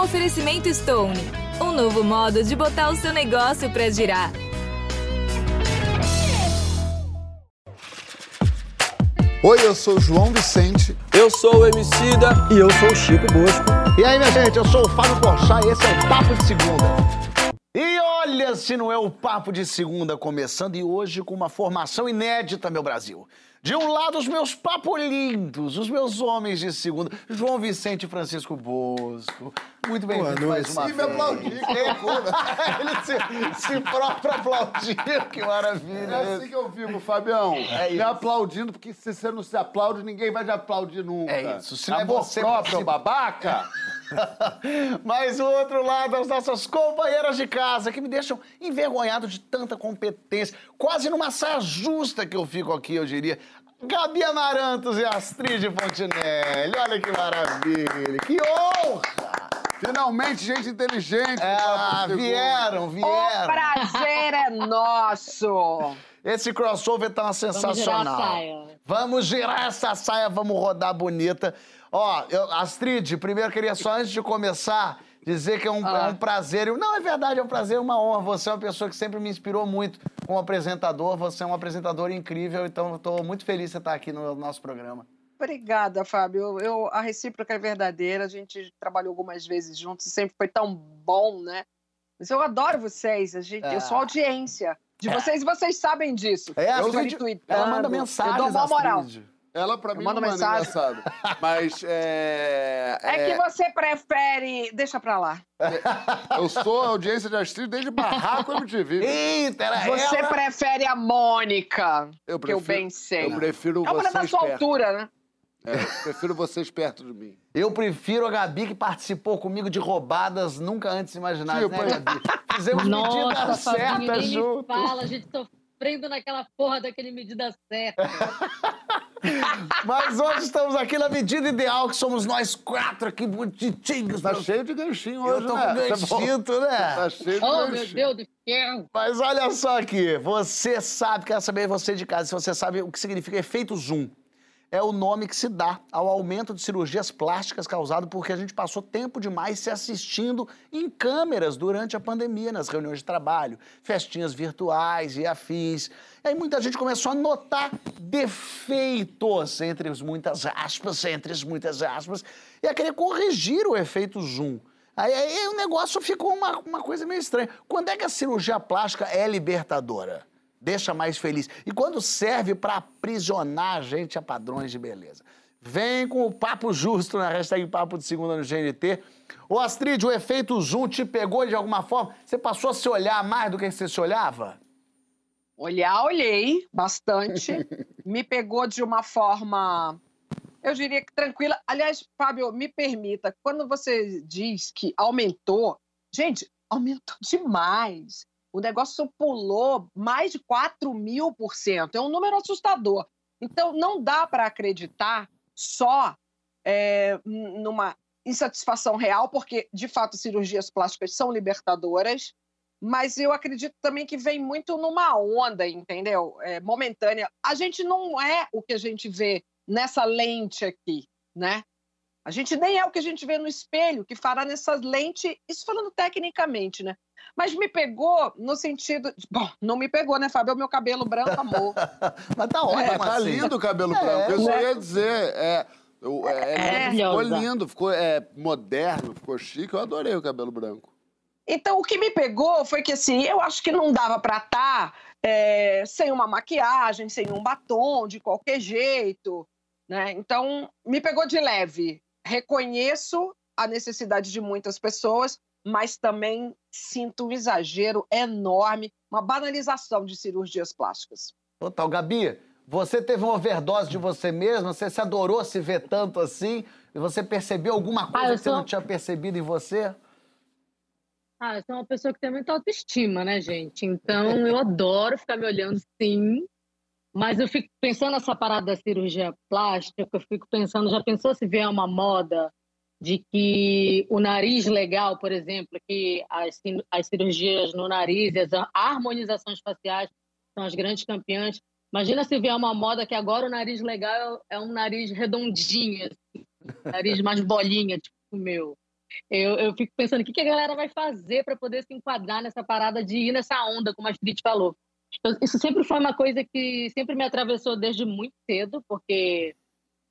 Um oferecimento Stone. Um novo modo de botar o seu negócio para girar. Oi, eu sou o João Vicente. Eu sou o Emicida. E eu sou o Chico Bosco. E aí, minha gente, eu sou o Fábio Porchat e esse é o Papo de Segunda. E olha se não é o Papo de Segunda começando e hoje com uma formação inédita, meu Brasil. De um lado, os meus papolindos, os meus homens de segunda, João Vicente e Francisco Bosco. Muito bem-vindo mais uma Sim, me vez. aplaudir, que É, loucura. Ele se, se próprio aplaudiu, que maravilha. É assim que eu fico, Fabião. É me isso. aplaudindo, porque se você não se aplaude, ninguém vai te aplaudir nunca. É isso, se não é você- próprio, se- babaca. Mas o outro lado, as nossas companheiras de casa, que me deixam envergonhado de tanta competência. Quase numa saia justa que eu fico aqui, eu diria. Gabi Amarantos e Astrid Fontinelli. Olha que maravilha, que honra! Finalmente, gente inteligente. Ah, Papo de vieram, O vieram. prazer é nosso. Esse crossover tá sensacional. girar a saia. Vamos girar essa saia, vamos rodar bonita. Ó, eu, Astrid, primeiro queria só, antes de começar, dizer que é um, Ah. é um prazer. e- Não, é verdade, é um prazer e uma honra. Você é uma pessoa que sempre me inspirou muito como apresentador. Você é um apresentador incrível, então eu tô muito feliz de você estar aqui no nosso programa. Obrigada, Fábio. Eu, eu- a recíproca é verdadeira. A gente trabalhou algumas vezes juntos e sempre foi tão bom, né? Mas eu adoro vocês. A gente, Eu sou Ah. audiência de vocês e vocês sabem disso. É, eu fico tweetando, ela manda Eu mensagens, dou mó moral. Astrid. Ela, pra Eu mim, não é mensagem. engraçado. Mas, é... É, que você prefere. Deixa pra lá. Eu sou audiência de Astrid desde Barraco MTV. Eita, era Você ela. prefere a Mônica, Eu que eu prefiro- bem sei. Eu prefiro É uma da sua perto. altura, né? É, eu prefiro vocês perto de mim. Eu prefiro a Gabi que participou comigo de roubadas nunca antes imaginadas, Tipo, né, Gabi? Fizemos Nossa, medidas certas juntos. fala, a gente sofrendo naquela porra daquele medida certa. Mas hoje estamos aqui na medida ideal, que somos nós quatro aqui, bonitinhos. Tá cheio de ganchinho Eu hoje, tô né? com é ganchinho, né? Tá cheio de oh, meu ganchinho. Deus do céu! Mas olha só aqui, você sabe, quero saber você de casa, se você sabe o que significa efeito zoom. É o nome que se dá ao aumento de cirurgias plásticas causado porque a gente passou tempo demais se assistindo em câmeras durante a pandemia, nas reuniões de trabalho, festinhas virtuais e afins. E aí muita gente começou a notar defeitos, entre as muitas aspas, entre as muitas aspas, e a querer corrigir o efeito zoom. Aí, aí o negócio ficou uma, uma coisa meio estranha. Quando é que a cirurgia plástica é libertadora? Deixa mais feliz. E quando serve para aprisionar a gente a padrões de beleza? Vem com o papo justo na hashtag Papo de Segunda no GNT. Ô Astrid, o efeito zoom te pegou de alguma forma? Você passou a se olhar mais do que você se olhava? Olhar, olhei bastante. me pegou de uma forma, eu diria que tranquila. Aliás, Fábio, me permita, quando você diz que aumentou, gente, aumentou demais. O negócio pulou mais de 4 mil por cento. É um número assustador. Então, não dá para acreditar só é, numa insatisfação real, porque, de fato, cirurgias plásticas são libertadoras mas eu acredito também que vem muito numa onda, entendeu? É, momentânea. A gente não é o que a gente vê nessa lente aqui, né? A gente nem é o que a gente vê no espelho, que fará nessa lente, isso falando tecnicamente, né? Mas me pegou no sentido. de- Bom, não me pegou, né, Fábio? É o meu cabelo branco, amor. Mas tá ótimo É, tá assim. lindo o cabelo É, branco. Eu só né? ia dizer. É, eu- é, É. ficou lindo, ficou é, moderno, ficou chique. Eu adorei o cabelo branco. Então, o que me pegou foi que, assim, eu acho que não dava para estar sem uma maquiagem, sem um batom, de qualquer jeito, né? Então, me pegou de leve. Reconheço a necessidade de muitas pessoas, mas também sinto um exagero enorme, uma banalização de cirurgias plásticas. Total. Gabi, você teve uma overdose de você mesma? Você se adorou se ver tanto assim? E você percebeu alguma coisa Ah, eu que você sou- não tinha percebido em você? Ah, eu sou uma pessoa que tem muita autoestima, né, gente? Então eu adoro ficar me olhando sim. Mas eu fico pensando nessa parada da cirurgia plástica, eu fico pensando, já pensou se vier uma moda de que o nariz legal, por exemplo, que as, as cirurgias no nariz, as harmonizações faciais são as grandes campeãs. Imagina se vier uma moda que agora o nariz legal é um nariz redondinho, assim, nariz mais bolinha, tipo o meu. eu, eu fico pensando o que, que a galera vai fazer para poder se enquadrar nessa parada de ir nessa onda, como a Astrid falou. Isso sempre foi uma coisa que sempre me atravessou desde muito cedo, porque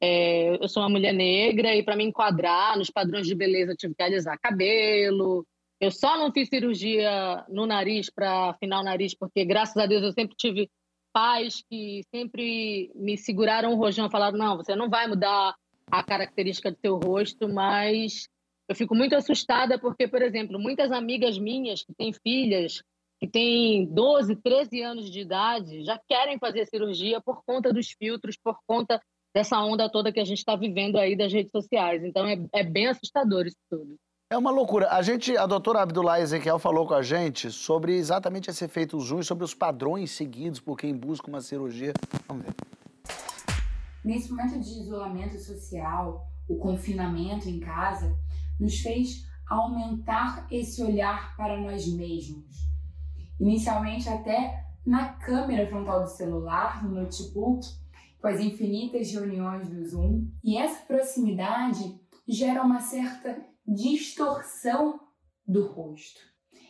é, eu sou uma mulher negra e para me enquadrar nos padrões de beleza eu tive que alisar cabelo. Eu só não fiz cirurgia no nariz para afinar o nariz, porque graças a Deus eu sempre tive pais que sempre me seguraram o rojão, falaram: não, você não vai mudar a característica do seu rosto, mas eu fico muito assustada porque, por exemplo, muitas amigas minhas que têm filhas que têm 12, 13 anos de idade já querem fazer cirurgia por conta dos filtros, por conta dessa onda toda que a gente está vivendo aí das redes sociais. Então é, é bem assustador isso tudo. É uma loucura. A gente, a doutora Abdullah Ezequiel falou com a gente sobre exatamente esse efeito zoom, sobre os padrões seguidos por quem busca uma cirurgia. Vamos ver. Nesse momento de isolamento social, o confinamento em casa nos fez aumentar esse olhar para nós mesmos. Inicialmente até na câmera frontal do celular, no notebook, com as infinitas reuniões do Zoom. E essa proximidade gera uma certa distorção do rosto.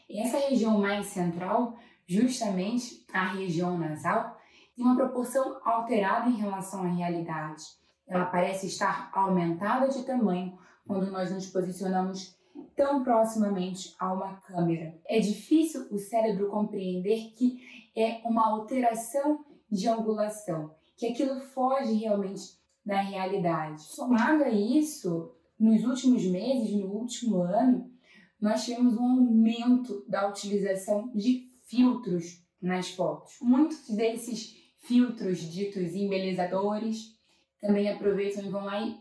E essa região mais central, justamente a região nasal, tem uma proporção alterada em relação à realidade. Ela parece estar aumentada de tamanho quando nós nos posicionamos tão proximamente a uma câmera. É difícil o cérebro compreender que é uma alteração de angulação, que aquilo foge realmente da realidade. Somado a isso, nos últimos meses, no último ano, nós tivemos um aumento da utilização de filtros nas fotos. Muitos desses filtros ditos embelezadores também aproveitam e vão lá e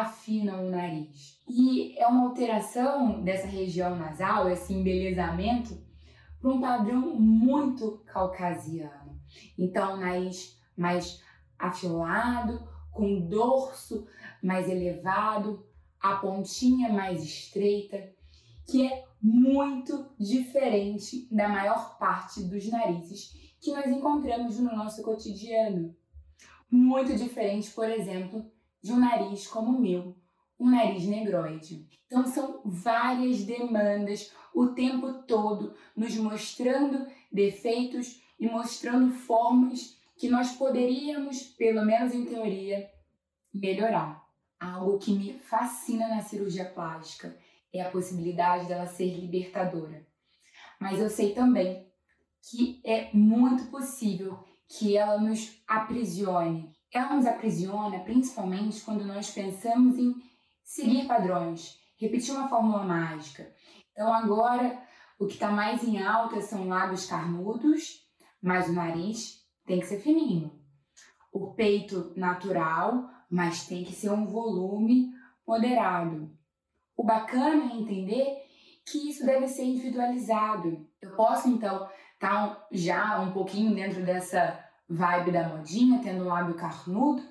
afinam o nariz. E é uma alteração dessa região nasal, esse embelezamento, para um padrão muito caucasiano. Então, nariz mais afilado, com dorso mais elevado, a pontinha mais estreita, que é muito diferente da maior parte dos narizes que nós encontramos no nosso cotidiano. Muito diferente, por exemplo, de um nariz como o meu, um nariz negroide. Então são várias demandas o tempo todo nos mostrando defeitos e mostrando formas que nós poderíamos, pelo menos em teoria, melhorar. Algo que me fascina na cirurgia plástica é a possibilidade dela ser libertadora. Mas eu sei também que é muito possível que ela nos aprisione. Ela nos aprisiona principalmente quando nós pensamos em seguir padrões, repetir uma fórmula mágica. Então agora o que está mais em alta são lábios carnudos, mas o nariz tem que ser fininho. O peito natural, mas tem que ser um volume moderado. O bacana é entender que isso deve ser individualizado. Eu posso então estar tá já um pouquinho dentro dessa vibe da modinha, tendo um lábio carnudo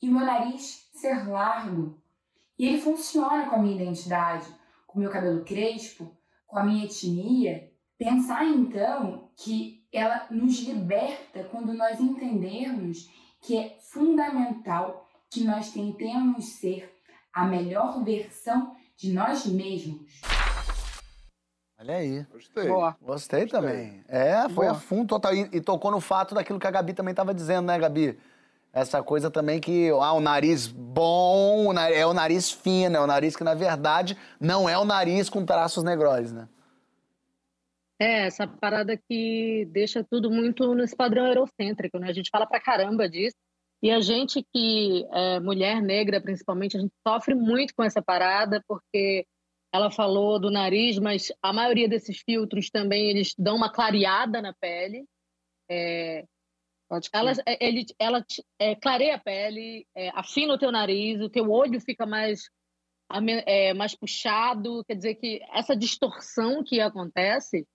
e meu nariz ser largo. E ele funciona com a minha identidade, com o meu cabelo crespo, com a minha etnia. Pensar então que ela nos liberta quando nós entendermos que é fundamental que nós tentemos ser a melhor versão de nós mesmos. Olha aí. Gostei. Boa. Gostei, Gostei. também. É, foi Boa. a fundo total. E, e tocou no fato daquilo que a Gabi também estava dizendo, né, Gabi? Essa coisa também que, ah, o nariz bom o na- é o nariz fino, é o nariz que, na verdade, não é o nariz com traços negroides, né? É, essa parada que deixa tudo muito nesse padrão eurocêntrico, né? A gente fala pra caramba disso. E a gente que é mulher negra, principalmente, a gente sofre muito com essa parada, porque ela falou do nariz, mas a maioria desses filtros também, eles dão uma clareada na pele. É, ela, é, ele, ela é, clareia a pele, é, afina o teu nariz, o teu olho fica mais, é, mais puxado. Quer dizer que essa distorção que acontece,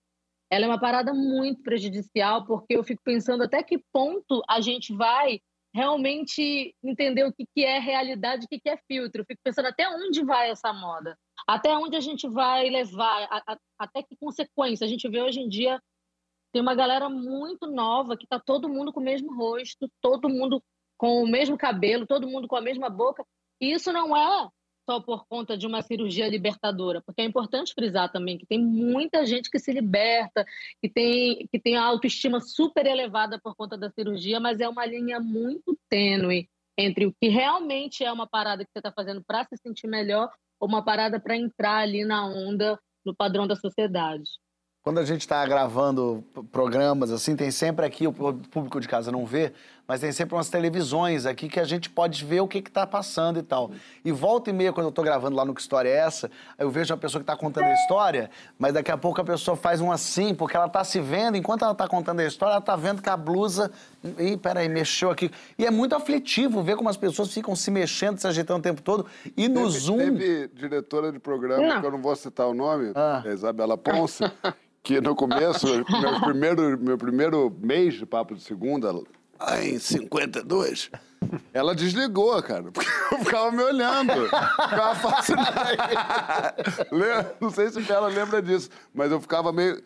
ela é uma parada muito prejudicial, porque eu fico pensando até que ponto a gente vai realmente entender o que, que é realidade e o que, que é filtro. Eu fico pensando até onde vai essa moda, até onde a gente vai levar, a- a- até que consequência. A gente vê hoje em dia tem uma galera muito nova que tá todo mundo com o mesmo rosto, todo mundo com o mesmo cabelo, todo mundo com a mesma boca. E isso não é só por conta de uma cirurgia libertadora, porque é importante frisar também que tem muita gente que se liberta, que tem, que tem a autoestima super elevada por conta da cirurgia, mas é uma linha muito tênue entre o que realmente é uma parada que você está fazendo para se sentir melhor uma parada para entrar ali na onda, no padrão da sociedade. Quando a gente está gravando programas assim, tem sempre aqui, o público de casa não vê, mas tem sempre umas televisões aqui que a gente pode ver o que está passando e tal. E volta e meia, quando eu estou gravando lá no Que História é Essa, eu vejo uma pessoa que está contando a história, mas daqui a pouco a pessoa faz um assim, porque ela está se vendo, enquanto ela está contando a história, ela está vendo que a blusa. Ih, peraí, mexeu aqui. E é muito aflitivo ver como as pessoas ficam se mexendo, se ajeitando o tempo todo. E no teve, Zoom. Teve diretora de programa, não. que eu não vou citar o nome, ah. é Isabela Ponce. que no começo, meu primeiro, meu primeiro mês de Papo de Segunda, lá em 52, ela desligou, cara, porque eu ficava me olhando. Ficava fascinado. Não sei se ela lembra disso, mas eu ficava meio.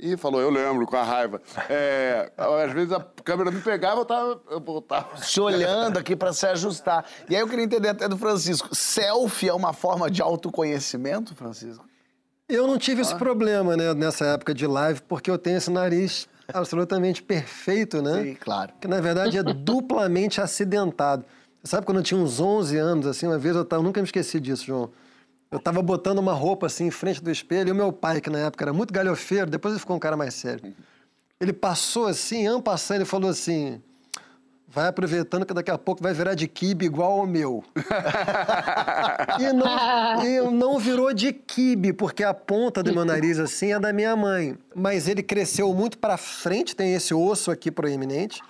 Ih, falou, eu lembro, com a raiva. É, às vezes a câmera me pegava, eu tava. Eu voltava. Se olhando aqui para se ajustar. E aí eu queria entender até do Francisco: selfie é uma forma de autoconhecimento, Francisco? Eu não tive ah. esse problema, né, nessa época de live, porque eu tenho esse nariz absolutamente perfeito, né? Sim, claro. Que na verdade é duplamente acidentado. Você sabe quando eu tinha uns 11 anos, assim, uma vez eu tava, nunca me esqueci disso, João. Eu tava botando uma roupa assim em frente do espelho e o meu pai, que na época era muito galhofeiro, depois ele ficou um cara mais sério. Ele passou assim, ano passando, ele falou assim: vai aproveitando que daqui a pouco vai virar de kibe igual ao meu. e, não, e não virou de kibe, porque a ponta do meu nariz assim é da minha mãe. Mas ele cresceu muito para frente, tem esse osso aqui proeminente.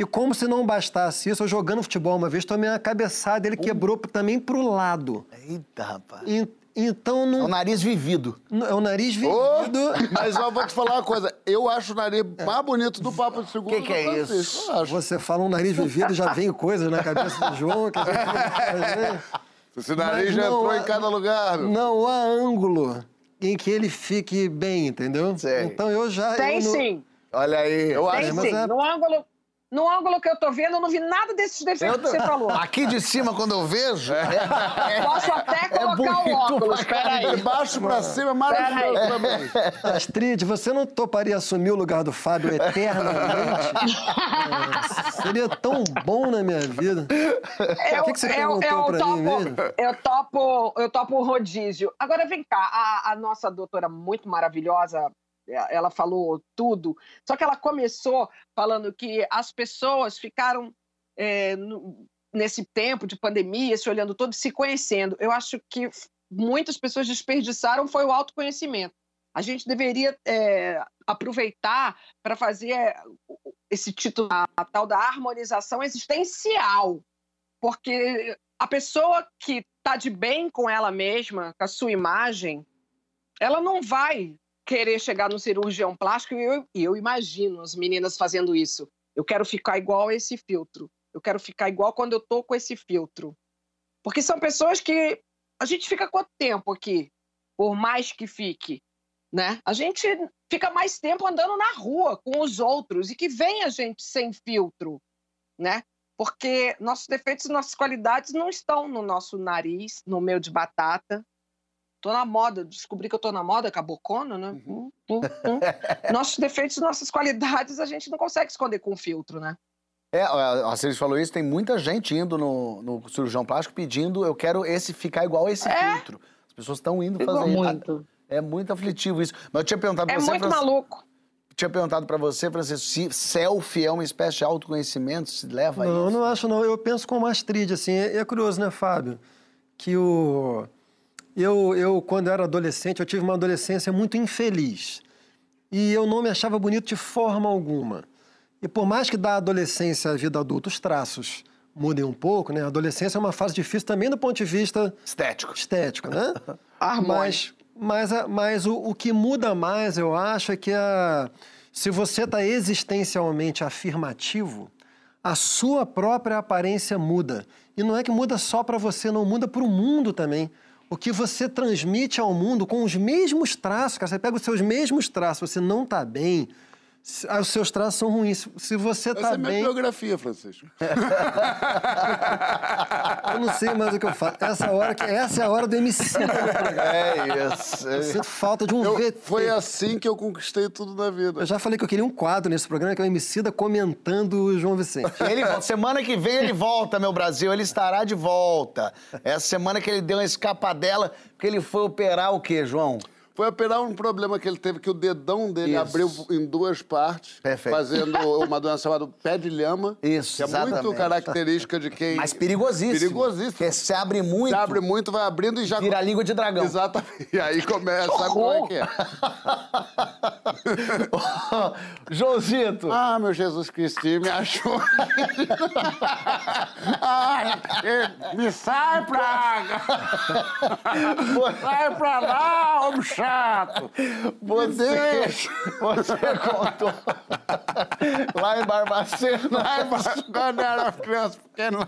E como se não bastasse isso, eu jogando futebol uma vez, tomei uma cabeçada, ele quebrou também pro lado. Eita, rapaz. E, então não. É o nariz vivido. É o nariz vivido. Oh, mas eu vou te falar uma coisa. Eu acho o nariz mais bonito do Papo de Segundo. O que, que é isso? Você fala um nariz vivido já vem coisas na cabeça do João. Que Esse nariz já entrou há, em cada lugar. Não há ângulo em que ele fique bem, entendeu? Sei. Então eu já. Tem eu sim. Olha aí. Eu Tem acho, sim. É... No ângulo no ângulo que eu tô vendo, eu não vi nada desses defeitos tô... que você falou. Aqui de cima, quando eu vejo. É, é, Posso até é colocar é o óculos. Peraí. De baixo pra cima, maravilhoso também. Astrid, você não toparia assumir o lugar do Fábio eternamente? é, seria tão bom na minha vida. Eu, o que, que você eu, perguntou eu pra topo, mim mesmo? Eu topo, eu topo o rodízio. Agora, vem cá. A, a nossa doutora muito maravilhosa, ela falou tudo, só que ela começou falando que as pessoas ficaram é, nesse tempo de pandemia, se olhando todo, se conhecendo. Eu acho que muitas pessoas desperdiçaram foi o autoconhecimento. A gente deveria é, aproveitar para fazer é, esse título, a tal da harmonização existencial, porque a pessoa que está de bem com ela mesma, com a sua imagem, ela não vai querer chegar no cirurgião plástico e eu, eu imagino as meninas fazendo isso. Eu quero ficar igual a esse filtro. Eu quero ficar igual quando eu tô com esse filtro. Porque são pessoas que a gente fica quanto tempo aqui? Por mais que fique, né? A gente fica mais tempo andando na rua com os outros e que vem a gente sem filtro, né? Porque nossos defeitos e nossas qualidades não estão no nosso nariz, no meu de batata, Tô na moda, descobri que eu tô na moda, cabocona, né? Uhum. Hum, hum, hum. Nossos defeitos nossas qualidades a gente não consegue esconder com filtro, né? É, a Cris falou isso, tem muita gente indo no, no, cirurgião plástico pedindo, eu quero esse ficar igual a esse é? filtro. As pessoas estão indo fazer muito. É muito aflitivo isso. Mas eu tinha perguntado pra é você... É muito maluco. Tinha perguntado para você, Francisco, se selfie é uma espécie de autoconhecimento, se leva não, a isso? Não, não acho não. Eu penso como Astrid, assim. É, é curioso, né, Fábio? Que o eu, eu, quando era adolescente, eu tive uma adolescência muito infeliz. E eu não me achava bonito de forma alguma. E por mais que da adolescência à vida adulta os traços mudem um pouco, né? A adolescência é uma fase difícil também do ponto de vista... Estético. Estético, né? Mas, mas, mas o, o que muda mais, eu acho, é que a, se você está existencialmente afirmativo, a sua própria aparência muda. E não é que muda só para você, não muda para o mundo também o que você transmite ao mundo com os mesmos traços, cara. Você pega os seus mesmos traços, você não está bem, os seus traços são ruins. Se você tá Essa é bem. minha biografia, Francisco. eu não sei mais o que eu faço. Essa, hora que... Essa é a hora do MC. É isso. Eu sinto falta de um Eu- VT. foi assim que eu conquistei tudo na vida. Eu já falei que eu queria um quadro nesse programa, que é o MC da comentando o João Vicente. Ele. Semana que vem ele volta, meu Brasil. Ele estará de volta. Essa semana que ele deu uma escapadela, porque ele foi operar o quê, João? Foi operar um problema que ele teve, que o dedão dele Isso. abriu em duas partes, Perfeito. fazendo uma doença chamada pé de lhama, Isso, que é muito exatamente. característica de quem... Mas perigosíssimo. Perigosíssimo. Porque se abre muito, Se abre muito, vai abrindo e já... vira língua de dragão. Exatamente. E aí começa, sabe como é que é? Joãozito, Ah, meu Jesus Cristo, me achou. Ai, eh, me sai, praga! Sai pra lá, homem chato! você, você contou lá em Barbacena. Ai, mas quando eu era criança pequena,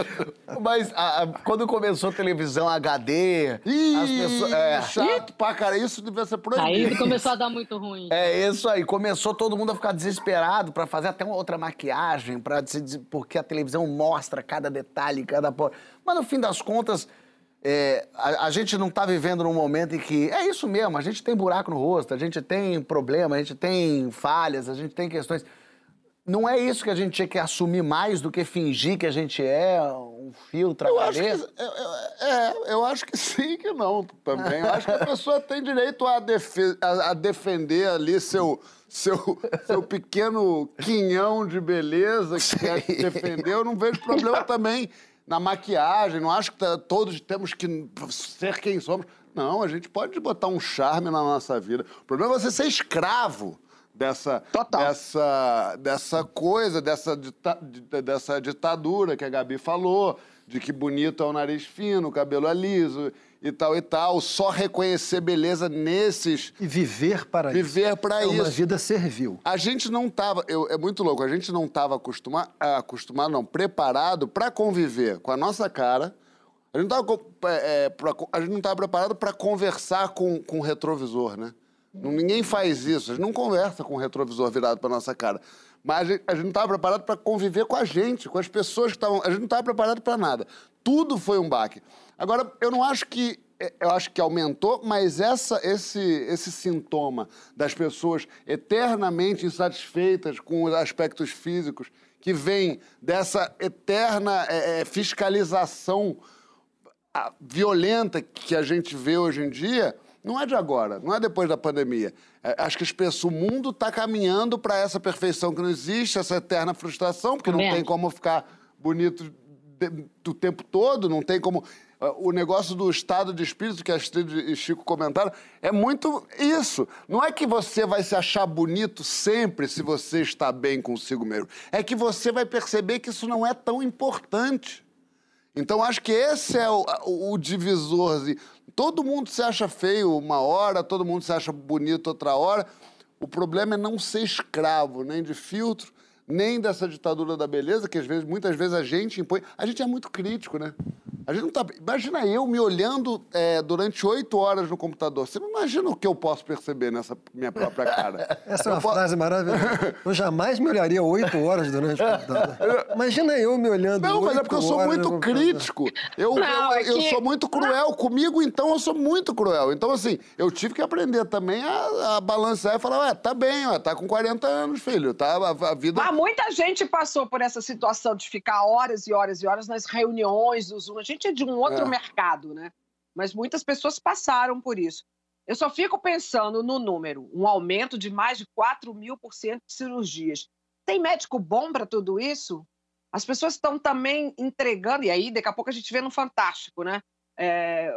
Mas a- a- quando começou a televisão HD, Ih, as pessoas. É, chato pra cara. Isso devia ser Aí proibido. começou a dar muito ruim. É isso aí, começou todo mundo a ficar desesperado pra fazer até uma outra maquiagem, para porque a televisão mostra cada detalhe, cada Mas no fim das contas, é, a, a gente não tá vivendo num momento em que é isso mesmo, a gente tem buraco no rosto, a gente tem problema, a gente tem falhas, a gente tem questões. Não é isso que a gente tinha que assumir mais do que fingir que a gente é um filtro Eu acho, que, eu- eu- é, eu acho que sim que não também. Eu acho que a pessoa tem direito a, defe- a- a defender ali seu, seu, seu pequeno quinhão de beleza que quer te defender. Eu não vejo problema também na maquiagem. Não acho que tá- todos temos que ser quem somos. Não, a gente pode botar um charme na nossa vida. O problema é você ser escravo dessa, Total. dessa, dessa coisa, dessa, dita- dessa ditadura que a Gabi falou, de que bonito é o nariz fino, o cabelo é liso e tal e tal. Só reconhecer beleza nesses. E viver para Viver isso. pra é uma isso. vida servil. A gente não tava, eu- é muito louco, a gente não estava acostumado, acostumado não, preparado para conviver com a nossa cara. A gente não estava não tava preparado para conversar com, com o retrovisor, né? Ninguém faz isso, a gente não conversa com o retrovisor virado para nossa cara. Mas a gente, não estava preparado para conviver com a gente, com as pessoas que estavam. A gente não estava preparado para nada. Tudo foi um baque. Agora, eu não acho que é, eu acho que aumentou, mas essa, esse, esse sintoma das pessoas eternamente insatisfeitas com os aspectos físicos, que vem dessa eterna é, é, fiscalização violenta que a gente vê hoje em dia, não é de agora, não é depois da pandemia. É, acho que as pessoas, o mundo está caminhando para essa perfeição que não existe, essa eterna frustração, porque não tem como ficar bonito do tempo todo, não tem como. ah, O negócio do estado de espírito que a Astrid e Chico comentaram é muito isso. Não é que você vai se achar bonito sempre se você está bem consigo mesmo. É que você vai perceber que isso não é tão importante. Então, acho que esse é o, o, o divisorzinho. Todo mundo se acha feio uma hora, todo mundo se acha bonito outra hora. O problema é não ser escravo, nem de filtro, nem dessa ditadura da beleza, que às vezes, muitas vezes a gente impõe. A gente é muito crítico, né? A gente não tá... Imagina eu me olhando é, durante oito horas no computador. Você não imagina o que eu posso perceber nessa minha própria cara. Essa é Eu uma po- frase maravilhosa. Eu jamais me olharia oito horas durante o computador. Imagina eu me olhando Não, mas é porque eu sou muito crítico. Eu, Não, eu, é eu que- sou muito cruel. Comigo, então, eu sou muito cruel. Então, assim, eu tive que aprender também a, a balancear e falar, ué, tá bem, ó, tá com 40 anos, filho, tá? A, a vida... Mas muita gente passou por essa situação de ficar horas e horas e horas nas reuniões do Zoom. A gente é de um outro É. mercado, né? Mas muitas pessoas passaram por isso. Eu só fico pensando no número, um aumento de mais de 4 mil por cento de cirurgias. Tem médico bom para tudo isso? As pessoas estão também entregando, e aí daqui a pouco a gente vê no Fantástico, né? É,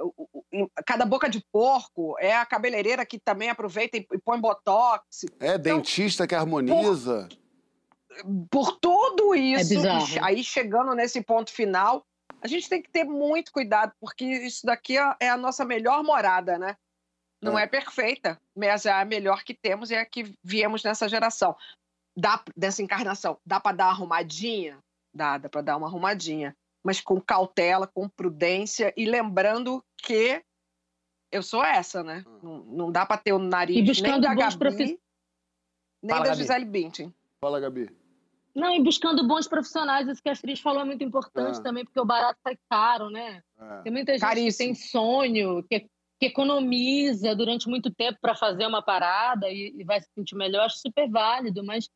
cada boca de porco é a cabeleireira que também aproveita e, põe botox. É, dentista que harmoniza. por tudo isso, che- aí chegando nesse ponto final, a gente tem que ter muito cuidado, porque isso daqui é- é a nossa melhor morada, né? Não é, perfeita, mas é a melhor que temos e é a que viemos nessa geração. Dá, dessa encarnação, dá para dar uma arrumadinha? Dá, dá para dar uma arrumadinha, mas com cautela, com prudência e lembrando que eu sou essa, né? Não, não dá para ter o nariz E nem buscando da bons Gabi, profi- Nem Fala, da Gabi. Gisele Bündchen. Fala, Gabi. Não, e buscando bons profissionais, isso que a Astrid falou é muito importante ah. também, porque o barato sai caro, né? É. Tem muita gente Caríssimo. que tem sonho, que, que economiza durante muito tempo para fazer uma parada e, e vai se sentir melhor, acho super válido, mas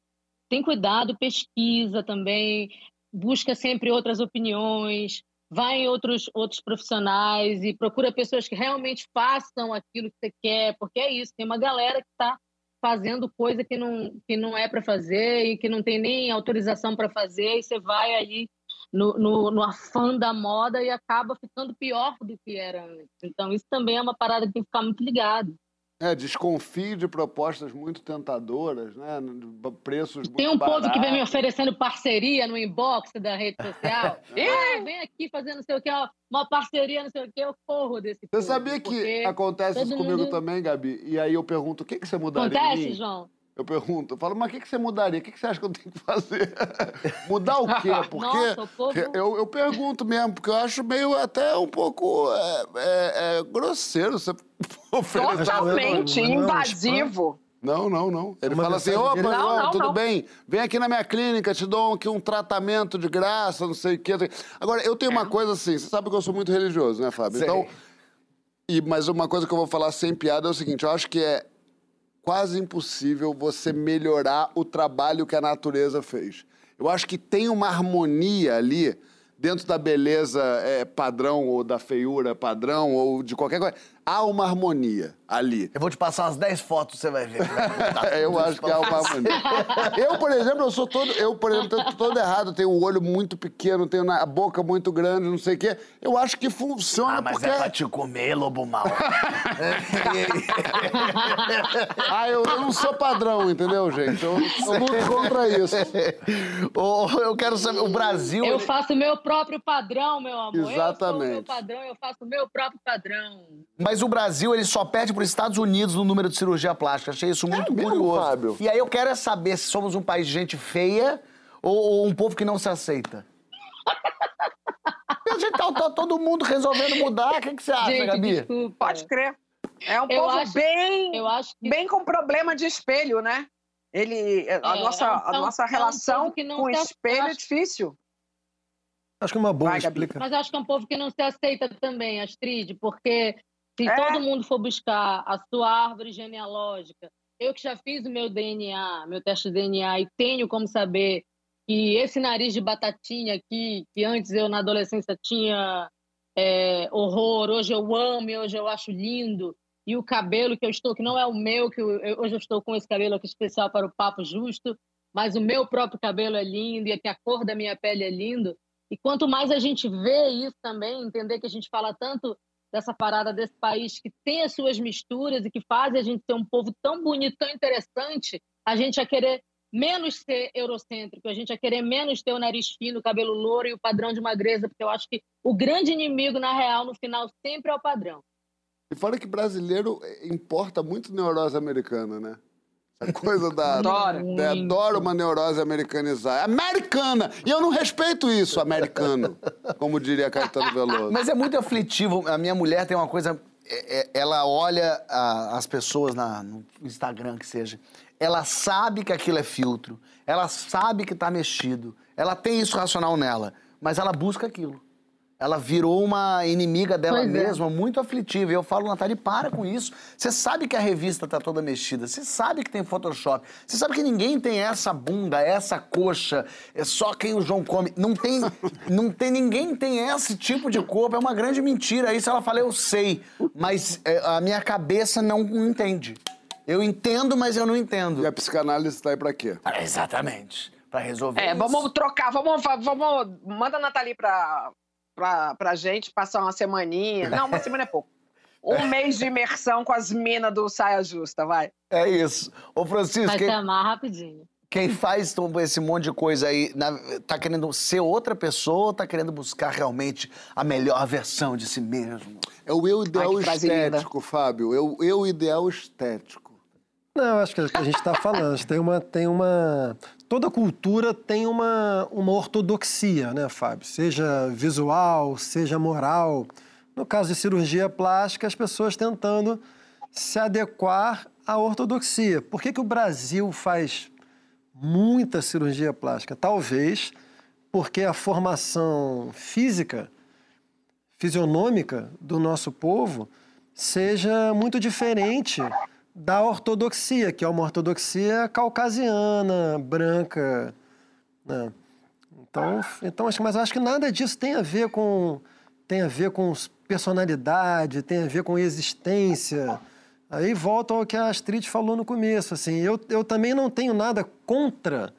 tem cuidado, pesquisa também, busca sempre outras opiniões, vai em outros, outros profissionais e procura pessoas que realmente façam aquilo que você quer, porque é isso, tem uma galera que está fazendo coisa que não, que não é para fazer e que não tem nem autorização para fazer, e você vai aí no, no, no, afã da moda e acaba ficando pior do que era antes. Então, isso também é uma parada que tem que ficar muito ligado. É, desconfio de propostas muito tentadoras, né? Preços Tem um povo que vem me oferecendo parceria no inbox da rede social. ah, vem aqui fazendo não sei o que, uma parceria, não sei o que, eu corro desse Você sabia que acontece isso comigo mundo... também, Gabi? E aí eu pergunto, o que, que você mudaria Acontece, João? Eu pergunto, eu falo, mas o que, que você mudaria? O que, que você acha que eu tenho que fazer? Mudar o quê? Porque Nossa, povo... eu, eu pergunto mesmo, porque eu acho meio até um pouco é, é, é grosseiro você oferecer. Totalmente invasivo. Não, não, não. Ele fala assim: opa, não, não, tudo não. bem, vem aqui na minha clínica, te dou aqui um tratamento de graça, não sei o quê. Agora, eu tenho uma é. coisa assim, você sabe que eu sou muito religioso, né, Fábio? Sei. Então, e, mas uma coisa que eu vou falar sem piada é o seguinte: eu acho que é quase impossível você melhorar o trabalho que a natureza fez. Eu acho que tem uma harmonia ali dentro da beleza é, padrão ou da feiura padrão ou de qualquer coisa há uma harmonia ali. Eu vou te passar umas 10 fotos, você vai ver. eu acho que há uma harmonia. eu, por exemplo, eu sou todo. Eu, por exemplo, tô todo errado. Tenho o olho muito pequeno, tenho a boca muito grande, não sei o quê. Eu acho que funciona ah, mas porque... é pra te comer, lobo mal. ah, eu, eu, não sou padrão, entendeu, gente? Eu, eu luto contra isso. eu quero saber, o Brasil... Eu faço meu próprio padrão, meu amor. Exatamente. Eu sou meu padrão, eu faço meu próprio padrão. Mas mas o Brasil ele só perde para os Estados Unidos no número de cirurgia plástica. Achei isso muito é curioso. Mesmo, Fábio? E aí eu quero é saber se somos um país de gente feia ou, ou um povo que não se aceita. a gente tá, tá, todo mundo resolvendo mudar. O que, que você acha, gente, Gabi? Desculpa. Pode crer. É um eu povo acho, bem, que... bem com problema de espelho, né? Ele, a é, nossa, é um, a nossa relação um com o espelho é difícil. Acho que é uma boa explicação. Mas acho que é um povo que não se aceita também, Astrid, porque se é. todo mundo for buscar a sua árvore genealógica, eu que já fiz o meu DNA, meu teste de DNA, e tenho como saber que esse nariz de batatinha aqui, que antes eu na adolescência tinha é, horror, hoje eu amo e hoje eu acho lindo, e o cabelo que eu estou, que não é o meu, que eu, hoje eu estou com esse cabelo aqui especial para o papo justo, mas o meu próprio cabelo é lindo e a cor da minha pele é lindo. E quanto mais a gente vê isso também, entender que a gente fala tanto dessa parada desse país que tem as suas misturas e que fazem a gente ser um povo tão bonito, tão interessante, a gente a querer menos ser eurocêntrico, a gente a querer menos ter o nariz fino, o cabelo louro e o padrão de magreza, porque eu acho que o grande inimigo, na real, no final, sempre é o padrão. E fora que brasileiro importa muito neurose americana, né? Coisa da. Adoro. Né, adoro uma neurose americanizada. Americana! E eu não respeito isso, americano, como diria Caetano Veloso. Mas é muito aflitivo. A minha mulher tem uma coisa. É, é, ela olha a, as pessoas na, no Instagram, que seja. Ela sabe que aquilo é filtro. Ela sabe que tá mexido. Ela tem isso racional nela. Mas ela busca aquilo ela virou uma inimiga dela pois é. mesma, é. muito aflitiva. E eu falo, Natália, para com isso. Você sabe que a revista tá toda mexida, você sabe que tem Photoshop, você sabe que ninguém tem essa bunda, essa coxa, é só quem o João come. Não tem, não tem ninguém tem esse tipo de corpo, é uma grande mentira. Isso ela fala, eu sei, mas é, a minha cabeça não entende. Eu entendo, mas eu não entendo. E a psicanálise está aí para quê? Ah, exatamente. Para resolver. É, isso. vamos trocar, vamos, vamos. Manda a Nathalie para pra, pra gente passar uma semaninha. Não, uma semana é pouco. Um mês de imersão com as minas do Saia Justa, vai. É isso. Ô, Francisco. Vai quem... amar rapidinho. Quem faz esse monte de coisa aí, na, tá querendo ser outra pessoa ou tá querendo buscar realmente a melhor versão de si mesmo? É o eu ideal Ai, estético, Fábio. É o eu ideal estético. Não, acho que a gente está falando. Tem uma, tem uma. Toda cultura tem uma, uma ortodoxia, né, Fábio? Seja visual, seja moral. No caso de cirurgia plástica, as pessoas tentando se adequar à ortodoxia. Por que, que o Brasil faz muita cirurgia plástica? Talvez porque a formação física, fisionômica do nosso povo seja muito diferente da ortodoxia, que é uma ortodoxia caucasiana, branca. Né? Então, então, mas acho que nada disso tem a ver com tem a ver com personalidade, tem a ver com existência. Aí volta ao que a Astrid falou no começo, assim, eu, eu também não tenho nada contra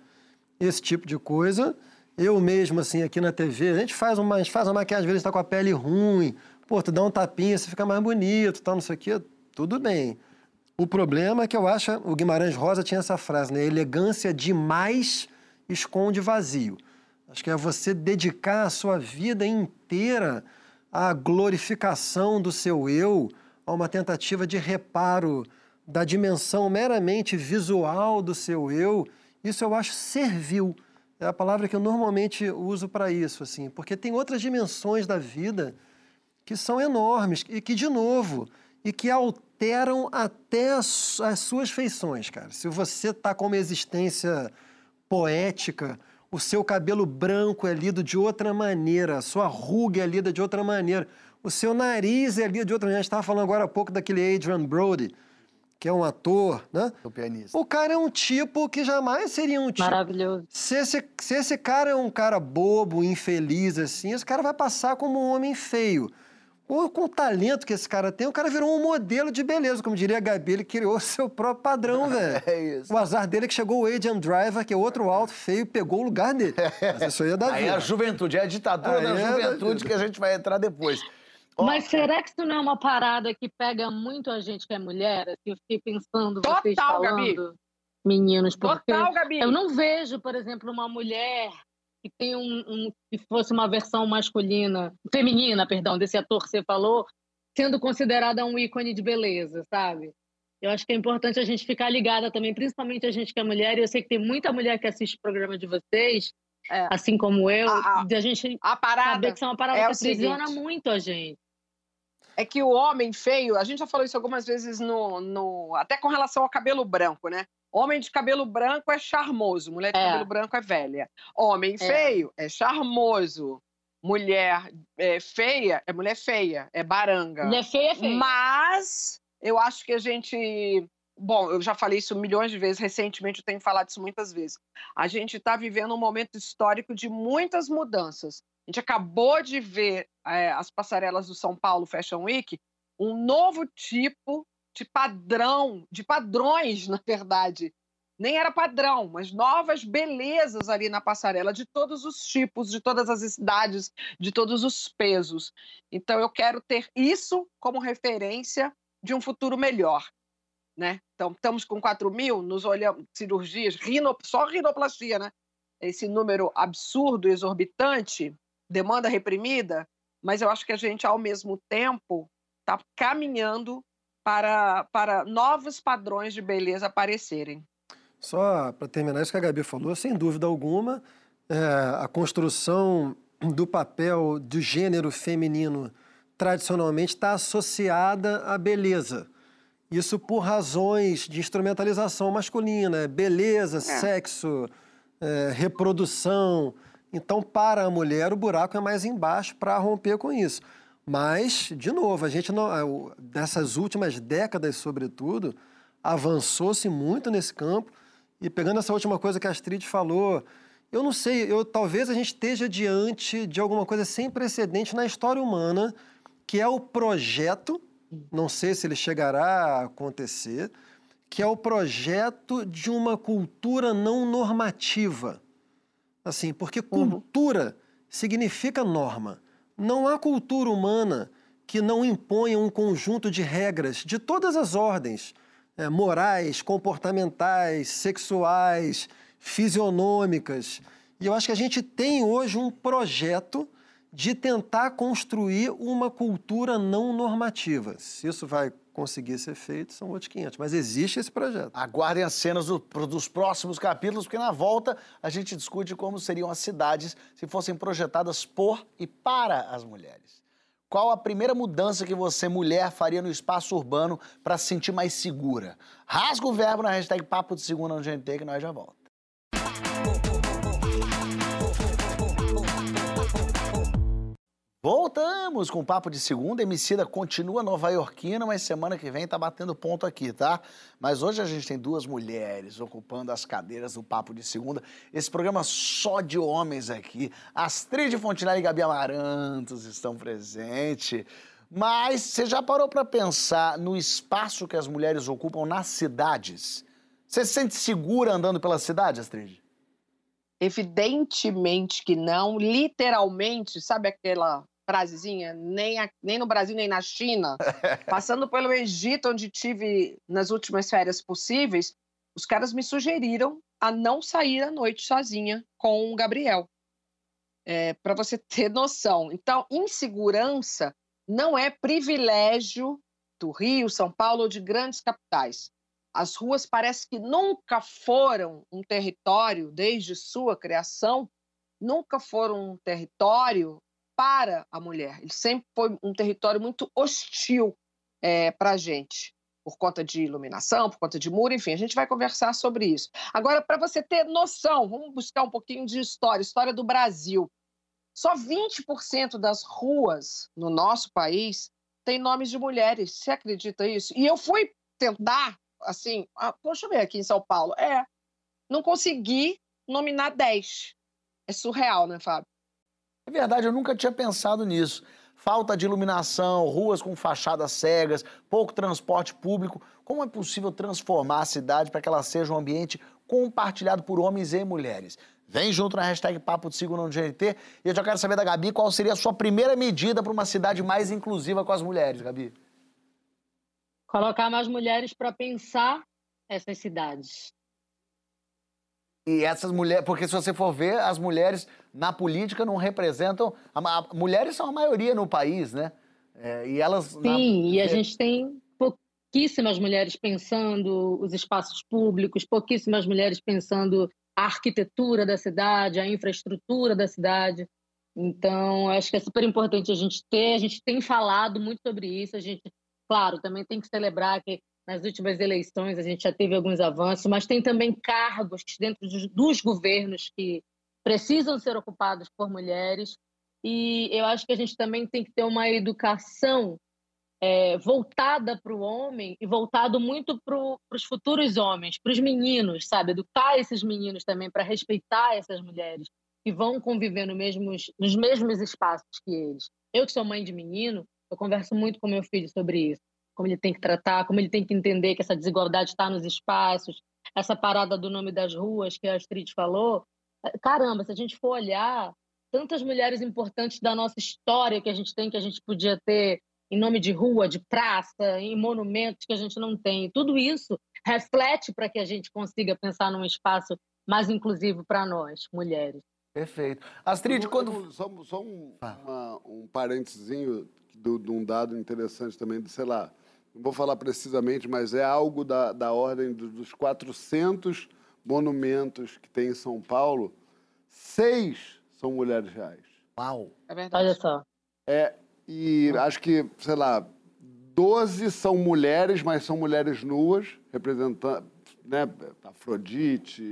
esse tipo de coisa. Eu mesmo, assim, aqui na TV, a gente faz uma, gente faz uma maquiagem, às vezes está com a pele ruim, pô, tu dá um tapinha, você fica mais bonito, tal, não sei o quê, tudo bem. O problema é que eu acho, o Guimarães Rosa tinha essa frase, né? Elegância demais esconde vazio. Acho que é você dedicar a sua vida inteira à glorificação do seu eu, a uma tentativa de reparo da dimensão meramente visual do seu eu. Isso eu acho servil. É a palavra que eu normalmente uso para isso, assim, porque tem outras dimensões da vida que são enormes e que, de novo, e que alteram até as, as suas feições, cara. Se você está com uma existência poética, o seu cabelo branco é lido de outra maneira, a sua ruga é lida de outra maneira, o seu nariz é lido de outra maneira. A gente estava falando agora há pouco daquele Adrian Brody, que é um ator, né? O pianista. O cara é um tipo que jamais seria um tipo. Maravilhoso. Se esse, se esse cara é um cara bobo, infeliz, assim, esse cara vai passar como um homem feio. Ou com o talento que esse cara tem, o cara virou um modelo de beleza. Como diria a Gabi, ele criou seu próprio padrão, velho. É isso. O azar dele é que chegou o Adrian Driver, que é outro alto, feio, e pegou o lugar dele. Mas isso aí é da Aí vida. é a juventude, é a ditadura Aí da é juventude que a gente vai entrar depois. Ó, Mas será que isso não é uma parada que pega muito a gente que é mulher? Assim, eu fiquei pensando, vocês Total, falando, Gabi. meninos, porque Total, Gabi. eu não vejo, por exemplo, uma mulher que tem um, um que fosse uma versão masculina, feminina, perdão, desse ator que você falou, sendo considerada um ícone de beleza, sabe? Eu acho que é importante a gente ficar ligada também, principalmente a gente que é mulher, e eu sei que tem muita mulher que assiste o programa de vocês, É. assim como eu, A- a- de a gente A parada saber que é uma parada é que seguinte. aprisiona muito a gente. é que o homem feio, a gente já falou isso algumas vezes no, no até com relação ao cabelo branco, né? Homem de cabelo branco é charmoso, mulher de É. cabelo branco é velha. Homem É. feio é charmoso. Mulher é, feia é mulher feia, é baranga. Mulher feia é feia. Mas eu acho que a gente. Bom, eu já falei isso milhões de vezes, recentemente eu tenho falado isso muitas vezes. A gente está vivendo um momento histórico de muitas mudanças. A gente acabou de ver é, as passarelas do São Paulo Fashion Week, um novo tipo de padrão, de padrões, na verdade. Nem era padrão, mas novas belezas ali na passarela, de todos os tipos, de todas as idades, de todos os pesos. Então, eu quero ter isso como referência de um futuro melhor. Né? Então, estamos com 4 mil, nos olhamos, cirurgias, rino, só rinoplastia, né? Esse número absurdo, exorbitante, demanda reprimida, mas eu acho que a gente, ao mesmo tempo, está caminhando para, para novos padrões de beleza aparecerem. Só para terminar isso que a Gabi falou, sem dúvida alguma, é, a construção do papel do gênero feminino tradicionalmente está associada à beleza. Isso por razões de instrumentalização masculina, beleza, sexo, é, reprodução. Então, para a mulher, o buraco é mais embaixo para romper com isso. Mas, de novo, a gente não, é, o- dessas últimas décadas, sobretudo, avançou-se muito nesse campo. E pegando essa última coisa que a Astrid falou, eu não sei, eu, talvez a gente esteja diante de alguma coisa sem precedente na história humana, que é o projeto, não sei se ele chegará a acontecer, que é o projeto de uma cultura não normativa. Assim, porque cultura significa norma. Não há cultura humana que não imponha um conjunto de regras de todas as ordens, eh, morais, comportamentais, sexuais, fisionômicas. E eu acho que a gente tem hoje um projeto de tentar construir uma cultura não normativa. Se isso vai conseguir ser feito, são outros 500. Mas existe esse projeto. Aguardem as cenas do- dos próximos capítulos, porque na volta a gente discute como seriam as cidades se fossem projetadas por e para as mulheres. Qual a primeira mudança que você, mulher, faria no espaço urbano para se sentir mais segura? Rasga o verbo na hashtag Papo de Segunda no GNT que nós já volta. Voltamos com o Papo de Segunda. Emicida continua nova-iorquina, mas semana que vem tá batendo ponto aqui, tá? Mas hoje a gente tem duas mulheres ocupando as cadeiras do Papo de Segunda. Esse programa só de homens aqui. Astrid Fontinelli e Gabi Amarantos estão presentes. Mas você já parou para pensar no espaço que as mulheres ocupam nas cidades? Você se sente segura andando pela cidade, Astrid? Evidentemente que não, literalmente, sabe aquela frasezinha? Nem, a, nem no Brasil, nem na China. Passando pelo Egito, onde tive nas últimas férias possíveis, os caras me sugeriram a não sair à noite sozinha com o Gabriel. É, Para você ter noção. Então, insegurança não é privilégio do Rio, São Paulo ou de grandes capitais. As ruas parece que nunca foram um território, desde sua criação, nunca foram um território para a mulher. Ele sempre foi um território muito hostil é, para a gente, por conta de iluminação, por conta de muro, enfim, a gente vai conversar sobre isso. Agora, para você ter noção, vamos buscar um pouquinho de história, história do Brasil. Só 20% das ruas no nosso país tem nomes de mulheres. Você acredita isso? E eu fui tentar assim, ah, deixa eu ver aqui em São Paulo. É, não consegui nominar 10. É surreal, né, Fábio? É verdade, eu nunca tinha pensado nisso. Falta de iluminação, ruas com fachadas cegas, pouco transporte público. Como é possível transformar a cidade para que ela seja um ambiente compartilhado por homens e mulheres? Vem junto na hashtag Papo de Segunda no GNT. E eu já quero saber da Gabi qual seria a sua primeira medida para uma cidade mais inclusiva com as mulheres, Gabi. Colocar mais mulheres para pensar essas cidades. E essas mulheres, porque se você for ver, as mulheres na política não representam. A, a, mulheres são a maioria no país, né? É, e elas. Sim, na... e a gente tem pouquíssimas mulheres pensando os espaços públicos, pouquíssimas mulheres pensando a arquitetura da cidade, a infraestrutura da cidade. Então, acho que é super importante a gente ter, a gente tem falado muito sobre isso, a gente Claro, também tem que celebrar que nas últimas eleições a gente já teve alguns avanços, mas tem também cargos dentro dos governos que precisam ser ocupados por mulheres. E eu acho que a gente também tem que ter uma educação é, voltada para o homem e voltado muito para os futuros homens, para os meninos, sabe? Educar esses meninos também para respeitar essas mulheres que vão conviver no mesmos, nos mesmos espaços que eles. Eu que sou mãe de menino, eu converso muito com meu filho sobre isso, como ele tem que tratar, como ele tem que entender que essa desigualdade está nos espaços, essa parada do nome das ruas que a Astrid falou. Caramba, se a gente for olhar tantas mulheres importantes da nossa história que a gente tem, que a gente podia ter em nome de rua, de praça, em monumentos que a gente não tem. Tudo isso reflete para que a gente consiga pensar num espaço mais inclusivo para nós, mulheres. Perfeito. Astrid, quando. Só, só um, uma, um parênteses de um dado interessante também, sei lá, não vou falar precisamente, mas é algo da, da ordem dos 400 monumentos que tem em São Paulo, seis são mulheres reais. Uau! É verdade. Olha só. É, e acho que, sei lá, 12 são mulheres, mas são mulheres nuas, representando, né, Afrodite,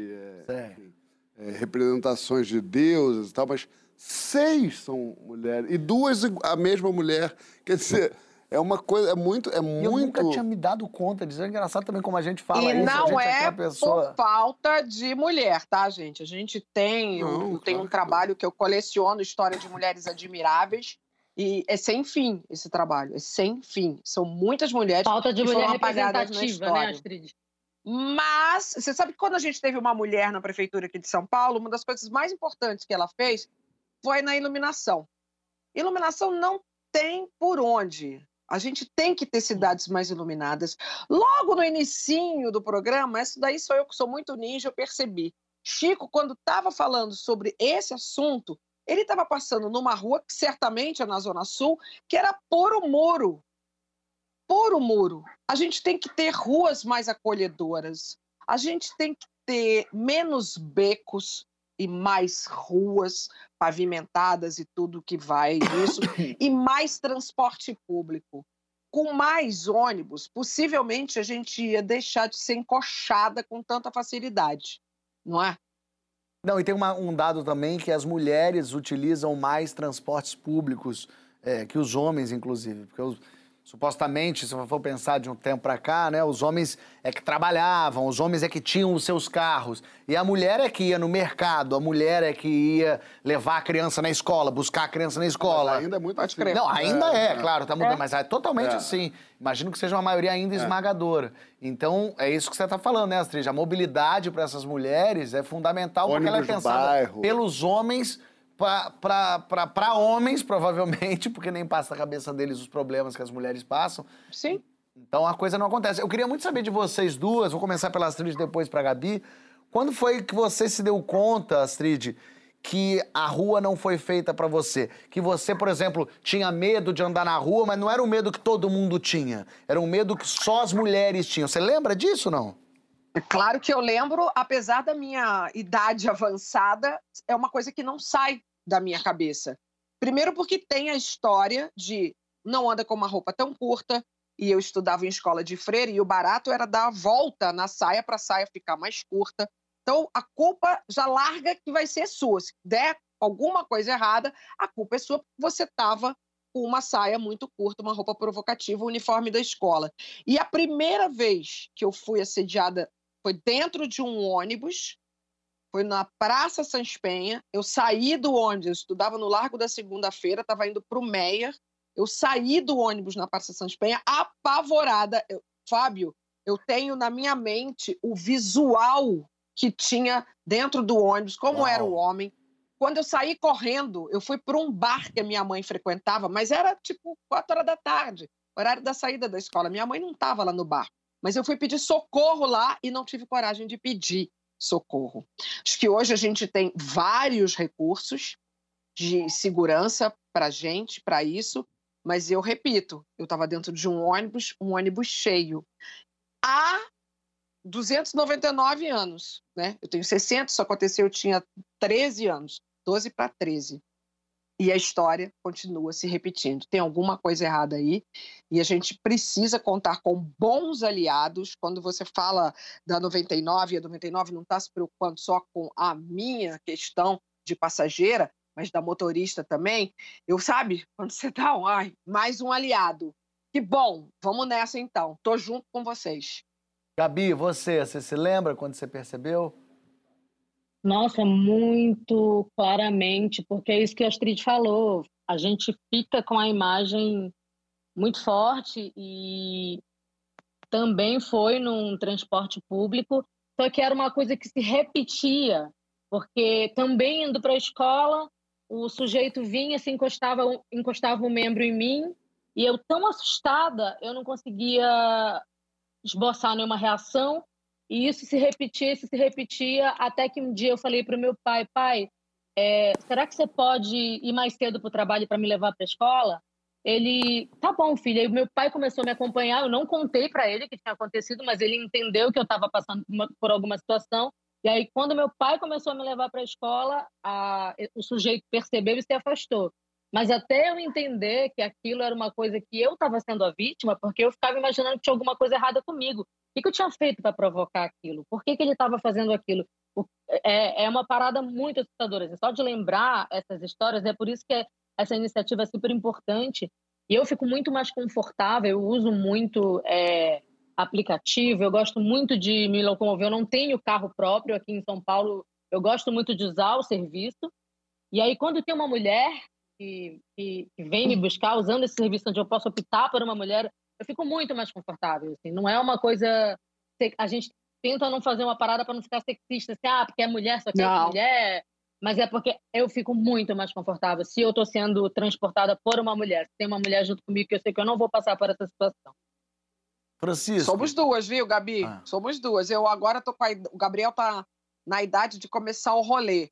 é, enfim, é, representações de deuses e tal, mas Seis são mulheres. E duas a mesma mulher. Quer dizer, é uma coisa, é muito. É muito... Eu nunca tinha me dado conta disso. É engraçado também como a gente fala e isso. E não é pessoa... por falta de mulher, tá, gente? A gente tem. Não, eu, tenho um trabalho que eu coleciono história de mulheres admiráveis. E é sem fim esse trabalho, é sem fim. São muitas mulheres Falta de que mulher foram apagadas na história. Né, Astrid? Mas você sabe que quando a gente teve uma mulher na prefeitura aqui de São Paulo, uma das coisas mais importantes que ela fez foi na iluminação. Iluminação não tem por onde. A gente tem que ter cidades mais iluminadas. Logo no inicinho do programa, isso daí sou eu que sou muito ninja, eu percebi. Chico, quando estava falando sobre esse assunto, ele estava passando numa rua, que certamente é na Zona Sul, que era puro muro. Puro muro. A gente tem que ter ruas mais acolhedoras. A gente tem que ter menos becos, e mais ruas pavimentadas e tudo que vai disso, e mais transporte público. Com mais ônibus, possivelmente a gente ia deixar de ser encoxada com tanta facilidade, não é? Não, e tem uma, um dado também que as mulheres utilizam mais transportes públicos é, que os homens, inclusive. Porque os, supostamente, se for pensar de um tempo para cá, né, os homens é que trabalhavam, os homens é que tinham os seus carros. E a mulher é que ia no mercado, a mulher é que ia levar a criança na escola, buscar a criança na escola. Mas ainda é muito assim. Não, ainda é, é, é. claro, tá mudando, é. mas é totalmente é. assim. Imagino que seja uma maioria ainda é. esmagadora. Então, é isso que você está falando, né, Astrid? A mobilidade para essas mulheres é fundamental Ônibus porque ela é pensada pelos homens para homens, provavelmente, porque nem passa na cabeça deles os problemas que as mulheres passam. Sim. Então a coisa não acontece. Eu queria muito saber de vocês duas, vou começar pela Astrid e depois para Gabi. Quando foi que você se deu conta, Astrid, que a rua não foi feita para você? Que você, por exemplo, tinha medo de andar na rua, mas não era um medo que todo mundo tinha. Era um medo que só as mulheres tinham. Você lembra disso, não? Claro que eu lembro, apesar da minha idade avançada, é uma coisa que não sai da minha cabeça. Primeiro porque tem a história de não anda com uma roupa tão curta, e eu estudava em escola de freira, e o barato era dar a volta na saia para a saia ficar mais curta. Então, a culpa já larga que vai ser sua. Se der alguma coisa errada, a culpa é sua porque você estava com uma saia muito curta, uma roupa provocativa, o uniforme da escola. E a primeira vez que eu fui assediada foi dentro de um ônibus, foi na Praça Sans Penha. Eu saí do ônibus, eu estudava no Largo da Segunda-feira, estava indo para o Meia. Eu saí do ônibus na Praça Sans Penha apavorada. Eu, Fábio, eu tenho na minha mente o visual que tinha dentro do ônibus, como Uau. era o homem. Quando eu saí correndo, eu fui para um bar que a minha mãe frequentava, mas era tipo quatro horas da tarde, horário da saída da escola. Minha mãe não estava lá no bar. Mas eu fui pedir socorro lá e não tive coragem de pedir socorro. Acho que hoje a gente tem vários recursos de segurança para gente, para isso, mas eu repito, eu estava dentro de um ônibus, um ônibus cheio. Há 299 anos, né? Eu tenho 60, isso aconteceu, eu tinha 13 anos, 12 para 13 e a história continua se repetindo. Tem alguma coisa errada aí e a gente precisa contar com bons aliados. Quando você fala da 99, a 99 não está se preocupando só com a minha questão de passageira, mas da motorista também. Eu sabe, quando você dá um, ai, mais um aliado. Que bom, vamos nessa então. Tô junto com vocês. Gabi, você, você se lembra quando você percebeu? Nossa, muito claramente, porque é isso que a Astrid falou. A gente fica com a imagem muito forte e também foi num transporte público, só que era uma coisa que se repetia, porque também indo para a escola, o sujeito vinha, se encostava, encostava um membro em mim, e eu tão assustada, eu não conseguia esboçar nenhuma reação, e isso se repetia, isso se repetia, até que um dia eu falei para o meu pai, pai, é, será que você pode ir mais cedo para o trabalho para me levar para a escola? Ele, tá bom, filha. E meu pai começou a me acompanhar. Eu não contei para ele o que tinha acontecido, mas ele entendeu que eu estava passando por, uma, por, alguma situação. E aí, quando meu pai começou a me levar para a escola, o sujeito percebeu e se afastou. Mas até eu entender que aquilo era uma coisa que eu estava sendo a vítima, porque eu ficava imaginando que tinha alguma coisa errada comigo que, que eu tinha feito para provocar aquilo? Por que, que ele estava fazendo aquilo? É, é uma parada muito assustadora. Assim, só de lembrar essas histórias, é por isso que é, essa iniciativa é super importante. E eu fico muito mais confortável, eu uso muito é, aplicativo, eu gosto muito de me locomover. Eu não tenho carro próprio aqui em São Paulo, eu gosto muito de usar o serviço. E aí, quando tem uma mulher que, que, que vem me buscar usando esse serviço onde eu posso optar por uma mulher, eu fico muito mais confortável. Assim. Não é uma coisa. A gente tenta não fazer uma parada para não ficar sexista, assim, ah, porque é mulher, só que é mulher. Mas é porque eu fico muito mais confortável se eu estou sendo transportada por uma mulher. Se tem uma mulher junto comigo, que eu sei que eu não vou passar por essa situação. Francisco. Somos duas, viu, Gabi? Ah. Somos duas. Eu agora tô com a... O Gabriel tá na idade de começar o rolê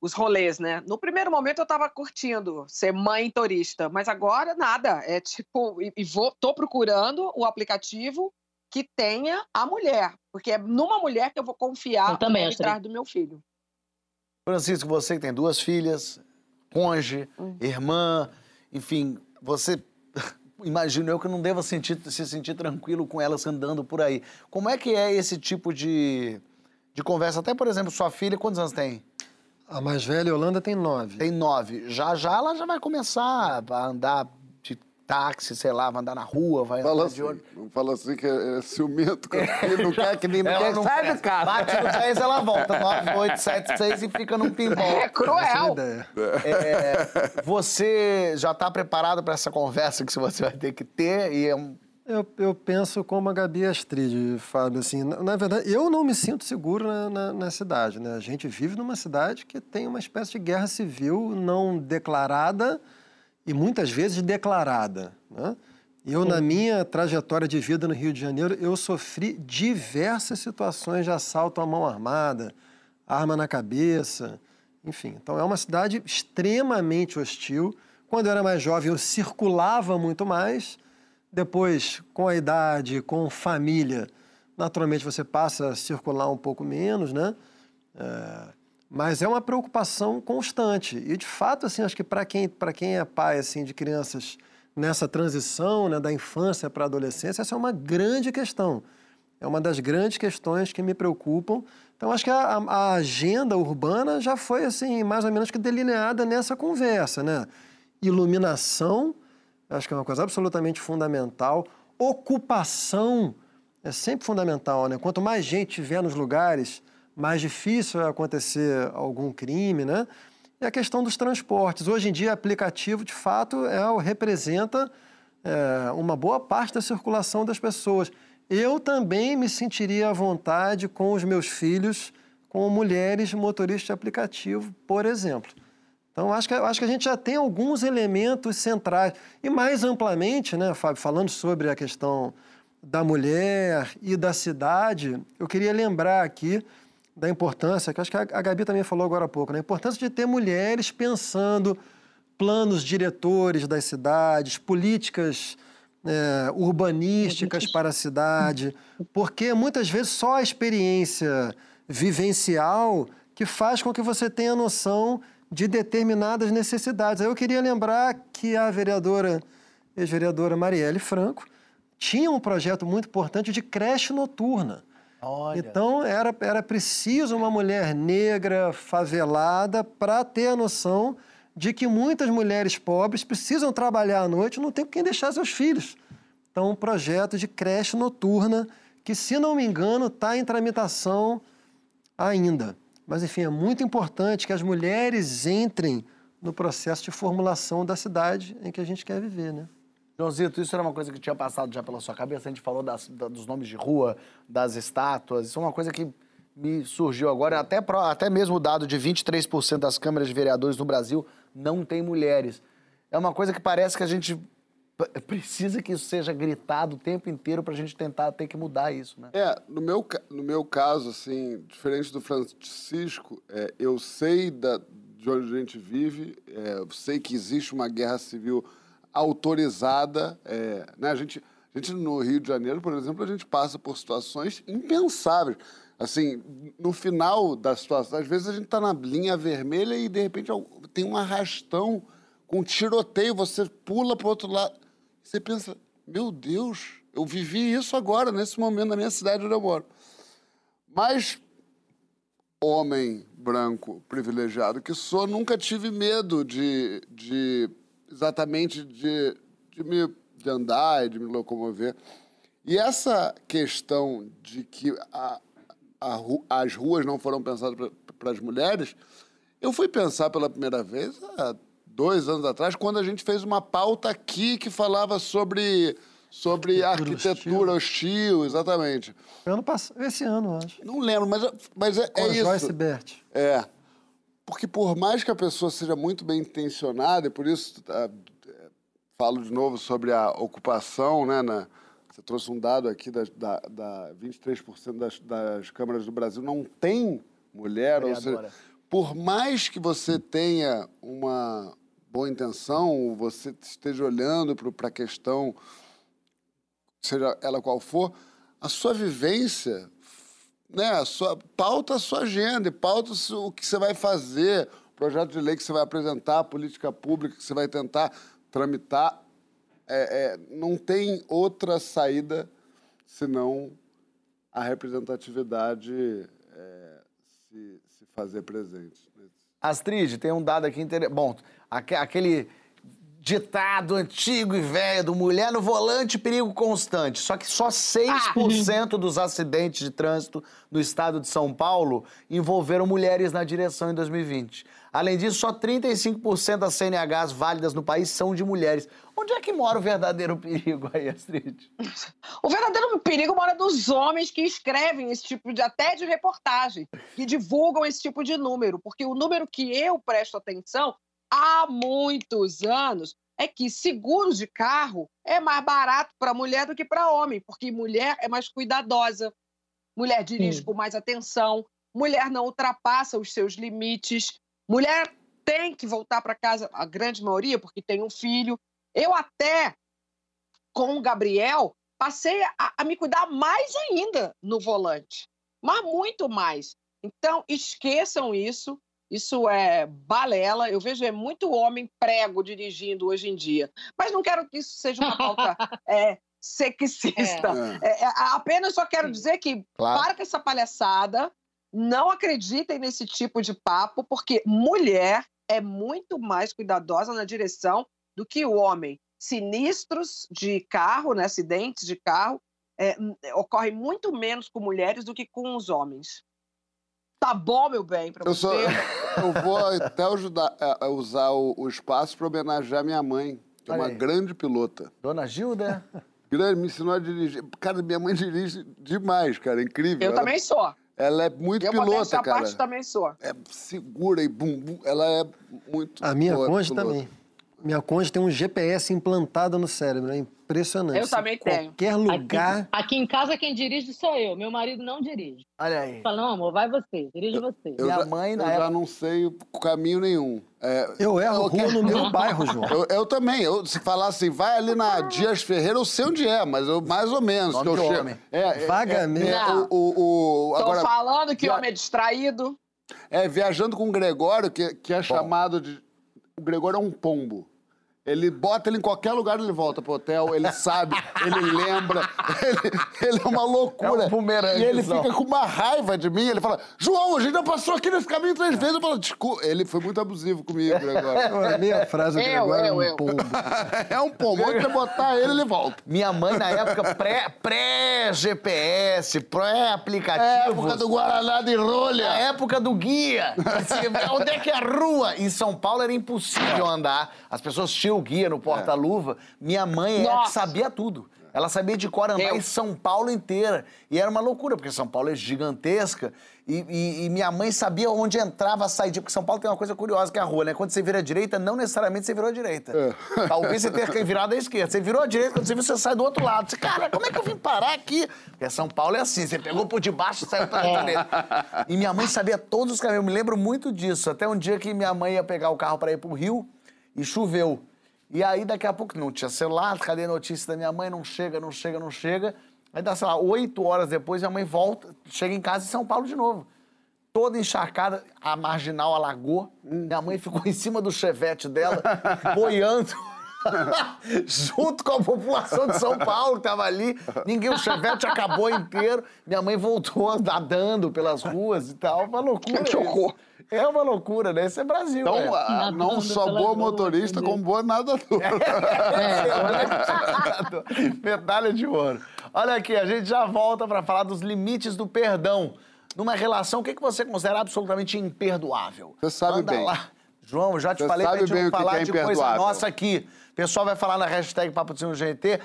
os rolês, né? No primeiro momento eu estava curtindo ser mãe turista, mas agora nada. É tipo, e, e vou, tô procurando o aplicativo que tenha a mulher, porque é numa mulher que eu vou confiar eu também, atrás do meu filho. Francisco, você que tem duas filhas, conge, hum. irmã, enfim, você imagino eu que não deva sentir, se sentir tranquilo com elas andando por aí. Como é que é esse tipo de, de conversa? Até, por exemplo, sua filha, quantos anos tem? A mais velha, Holanda, tem nove. Tem nove. Já já ela já vai começar a andar táxi, sei lá, vai andar na rua, vai fala andar assim, de ônibus. Não fala assim que é, é ciumento, que ele não quer que nem não quer, sai do carro. Bate no 10, ela volta. 9, 8, 7, 6 e fica num pinball. É cruel. É, é, você já está preparado para essa conversa que você vai ter que ter? E é um... Eu, eu, penso como a Gabi Astrid, Fábio, assim, na, na, verdade, eu não me sinto seguro na, na, na, cidade, né? A gente vive numa cidade que tem uma espécie de guerra civil não declarada, e muitas vezes declarada. Né? Eu, na minha trajetória de vida no Rio de Janeiro, eu sofri diversas situações de assalto à mão armada, arma na cabeça, enfim. Então, é uma cidade extremamente hostil. Quando eu era mais jovem, eu circulava muito mais. Depois, com a idade, com família, naturalmente você passa a circular um pouco menos, né? É mas é uma preocupação constante. E, de fato, assim, acho que para quem, quem é pai assim, de crianças nessa transição né, da infância para a adolescência, essa é uma grande questão. É uma das grandes questões que me preocupam. Então, acho que a, a agenda urbana já foi, assim, mais ou menos que delineada nessa conversa, né? Iluminação, acho que é uma coisa absolutamente fundamental. Ocupação é sempre fundamental, né? Quanto mais gente tiver nos lugares, mais difícil é acontecer algum crime, né? E a questão dos transportes. Hoje em dia, aplicativo, de fato, é, representa é, uma boa parte da circulação das pessoas. Eu também me sentiria à vontade com os meus filhos, com mulheres motoristas de aplicativo, por exemplo. Então, acho que, acho que a gente já tem alguns elementos centrais. E mais amplamente, né, Fábio, falando sobre a questão da mulher e da cidade, eu queria lembrar aqui da importância, que acho que a Gabi também falou agora há pouco, né? a importância de ter mulheres pensando planos diretores das cidades, políticas é, urbanísticas para a cidade, porque muitas vezes só a experiência vivencial que faz com que você tenha noção de determinadas necessidades. Eu queria lembrar que a vereadora, ex-vereadora Marielle Franco, tinha um projeto muito importante de creche noturna. Olha. Então era, era preciso uma mulher negra, favelada, para ter a noção de que muitas mulheres pobres precisam trabalhar à noite e não tem com quem deixar seus filhos. Então, um projeto de creche noturna que, se não me engano, está em tramitação ainda. Mas, enfim, é muito importante que as mulheres entrem no processo de formulação da cidade em que a gente quer viver, né? Joãozito, isso era uma coisa que tinha passado já pela sua cabeça? A gente falou das, dos nomes de rua, das estátuas. Isso é uma coisa que me surgiu agora. Até, até mesmo o dado de 23% das câmaras de vereadores no Brasil não tem mulheres. É uma coisa que parece que a gente precisa que isso seja gritado o tempo inteiro para a gente tentar ter que mudar isso, né? É, no meu, no meu caso, assim, diferente do Francisco, é, eu sei da, de onde a gente vive, é, eu sei que existe uma guerra civil autorizada. É, né? a, gente, a gente, no Rio de Janeiro, por exemplo, a gente passa por situações impensáveis. Assim, no final da situação, às vezes a gente está na linha vermelha e, de repente, tem um arrastão com um tiroteio, você pula para outro lado. Você pensa, meu Deus, eu vivi isso agora, nesse momento, na minha cidade onde eu moro. Mas, homem branco privilegiado que sou, nunca tive medo de, de exatamente de, de me de andar e de me locomover. E essa questão de que a, a, as ruas não foram pensadas para as mulheres, eu fui pensar pela primeira vez dois anos atrás, quando a gente fez uma pauta aqui que falava sobre, sobre arquitetura, arquitetura hostil. exatamente. Ano passado, esse ano, acho. Não lembro, mas, mas é, é isso. Joyce Bert. É. Porque por mais que a pessoa seja muito bem intencionada, e por isso tá, falo de novo sobre a ocupação, né? Na, você trouxe um dado aqui da, da, da 23% das, das câmaras do Brasil não tem mulher, ou seja, por mais que você tenha uma boa intenção, você esteja olhando para a questão, seja ela qual for, a sua vivência né, sua, pauta a sua agenda, pauta o que você vai fazer, projeto de lei que você vai apresentar, política pública que você vai tentar tramitar. É, é, não tem outra saída senão a representatividade é, se, se, fazer presente. Astrid, tem um dado aqui interessante. Bom, aquele ditado antigo e velho do mulher no volante, perigo constante. Só que só 6% ah. dos acidentes de trânsito no estado de São Paulo envolveram mulheres na direção em 2020. Além disso, só 35% das CNHs válidas no país são de mulheres. Onde é que mora o verdadeiro perigo aí, Astrid? O verdadeiro perigo mora dos homens que escrevem esse tipo de, até de reportagem, que divulgam esse tipo de número, porque o número que eu presto atenção há muitos anos é que seguros de carro é mais barato para mulher do que para homem, porque mulher é mais cuidadosa, mulher dirige Sim. com mais atenção, mulher não ultrapassa os seus limites, mulher tem que voltar para casa, a grande maioria, porque tem um filho. Eu até, com o Gabriel, passei a, a me cuidar mais ainda no volante, mas muito mais. Então, esqueçam isso. Isso é balela. Eu vejo é muito homem prego dirigindo hoje em dia. Mas não quero que isso seja uma pauta é, sexista. É. É, é apenas só quero dizer que claro. para com essa palhaçada. Não acreditem nesse tipo de papo, porque mulher é muito mais cuidadosa na direção do que o homem. Sinistros de carro, né, acidentes de carro, é, ocorrem muito menos com mulheres do que com os homens. Tá bom, meu bem, pra eu você. Sou, eu vou até ajudar a usar o, o espaço para homenagear minha mãe, que é uma grande pilota. Dona Gilda? Grande, me ensinou a dirigir. Cara, minha mãe dirige demais, cara, incrível. Eu ela, também sou. Ela é muito eu pilota, cara. Eu parte também sou. É segura e bum, bum. Ela é muito A minha conja também. Minha conja tem um GPS implantado no cérebro, é impressionante. Eu também tenho. Qualquer lugar. Aqui, aqui, em casa quem dirige sou eu, meu marido não dirige. Olha aí. Fala, não, amor, vai você, dirige você. Eu Minha já, mãe, na eu época... já não sei caminho nenhum. É, eu erro rua no meu bairro, João. Eu, eu, também. Eu, se falar assim, vai ali na Dias Ferreira, eu sei onde é, mas eu, mais ou menos. Nome que eu chego. É, é, Vagamente. É, o, o, o, agora, Tô falando que o homem é distraído. É, viajando com o Gregório, que, que é Bom. chamado de... O Gregório é um pombo. Ele bota ele em qualquer lugar, ele volta pro hotel, ele sabe, ele lembra, ele, ele, é uma loucura. É um e ele fica com uma raiva de mim, ele fala, João, a gente já passou aqui nesse caminho três vezes. Eu falo, desculpa. Ele foi muito abusivo comigo agora. A minha frase é eu, é um pombo. é um pombo. Onde você botar ele, ele volta. Minha mãe, na época, pré-GPS, pré pré-aplicativo. É época do Guaraná de rolha. A época do guia. Onde é que é a rua? Em São Paulo era impossível andar. As pessoas tinham o guia no porta-luva, minha mãe é sabia tudo. Ela sabia de cor andar Eu. em São Paulo inteira. E era uma loucura, porque São Paulo é gigantesca. E, e, e, minha mãe sabia onde entrava, saía. Porque São Paulo tem uma coisa curiosa que é a rua, né? Quando você vira à direita, não necessariamente você virou à direita. É. Talvez você tenha virado à esquerda. Você virou à direita, quando você viu, você sai do outro lado. Você, cara, como é que eu vim parar aqui? Porque São Paulo é assim, você pegou por debaixo e saiu pra direita. E minha mãe sabia todos os caminhos. Eu me lembro muito disso. Até um dia que minha mãe ia pegar o carro para ir pro Rio e choveu. E aí, daqui a pouco, não tinha celular, cadê a notícia da minha mãe? Não chega, não chega, não chega. Aí dá, sei lá, oito horas depois, minha mãe volta, chega em casa em São Paulo de novo. Toda encharcada, a marginal alagou. Minha mãe ficou em cima do chevette dela, boiando. junto com a população de São Paulo que tava ali. Ninguém, o chevette acabou inteiro. Minha mãe voltou nadando pelas ruas e tal. Uma loucura. Horror. É uma loucura, né? Esse é Brasil. Então, né? a, não só boa motorista, como boa nadadora. É, é, medalha de ouro. Olha aqui, a gente já volta para falar dos limites do perdão. Numa relação, o que, que você considera absolutamente imperdoável? Você sabe Manda bem. lá. João, já te você falei pra gente não falar é de coisa nossa aqui. O pessoal vai falar na hashtag Papo de GT.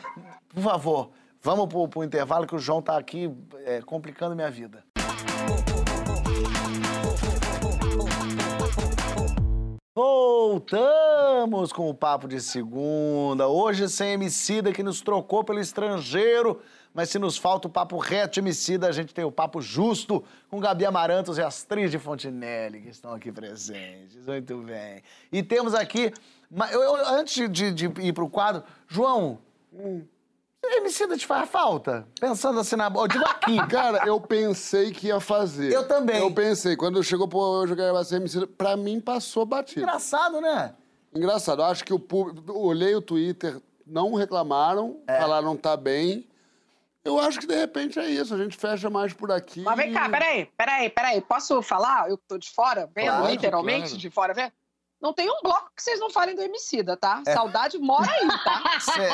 Por favor, vamos pro, pro intervalo que o João tá aqui é, complicando minha vida. Voltamos com o Papo de Segunda. Hoje sem Emicida que nos trocou pelo estrangeiro. Mas se nos falta o papo reto Emicida, a gente tem o papo justo com Gabi Amarantos e Astrid de Fontinelli, que estão aqui presentes. Muito bem. E temos aqui... Eu, eu, antes de, de ir para o quadro, João, hum, Emicida te faz falta? Pensando assim na... Eu digo aqui. Cara, eu pensei que ia fazer. Eu também. Eu pensei. Quando chegou pro Eu Quero Ser Emicida, pra mim passou batido. Engraçado, né? Engraçado. Eu acho que o público... Olhei o Twitter, não reclamaram, é. falaram tá bem. Eu acho que de repente é isso, a gente fecha mais por aqui. Mas vem cá, peraí, peraí, peraí. Posso falar? Eu tô de fora, vendo, claro, literalmente claro. de fora, vendo? Não tem um bloco que vocês não falem do Emicida, tá? É. Saudade mora aí, tá? Cê...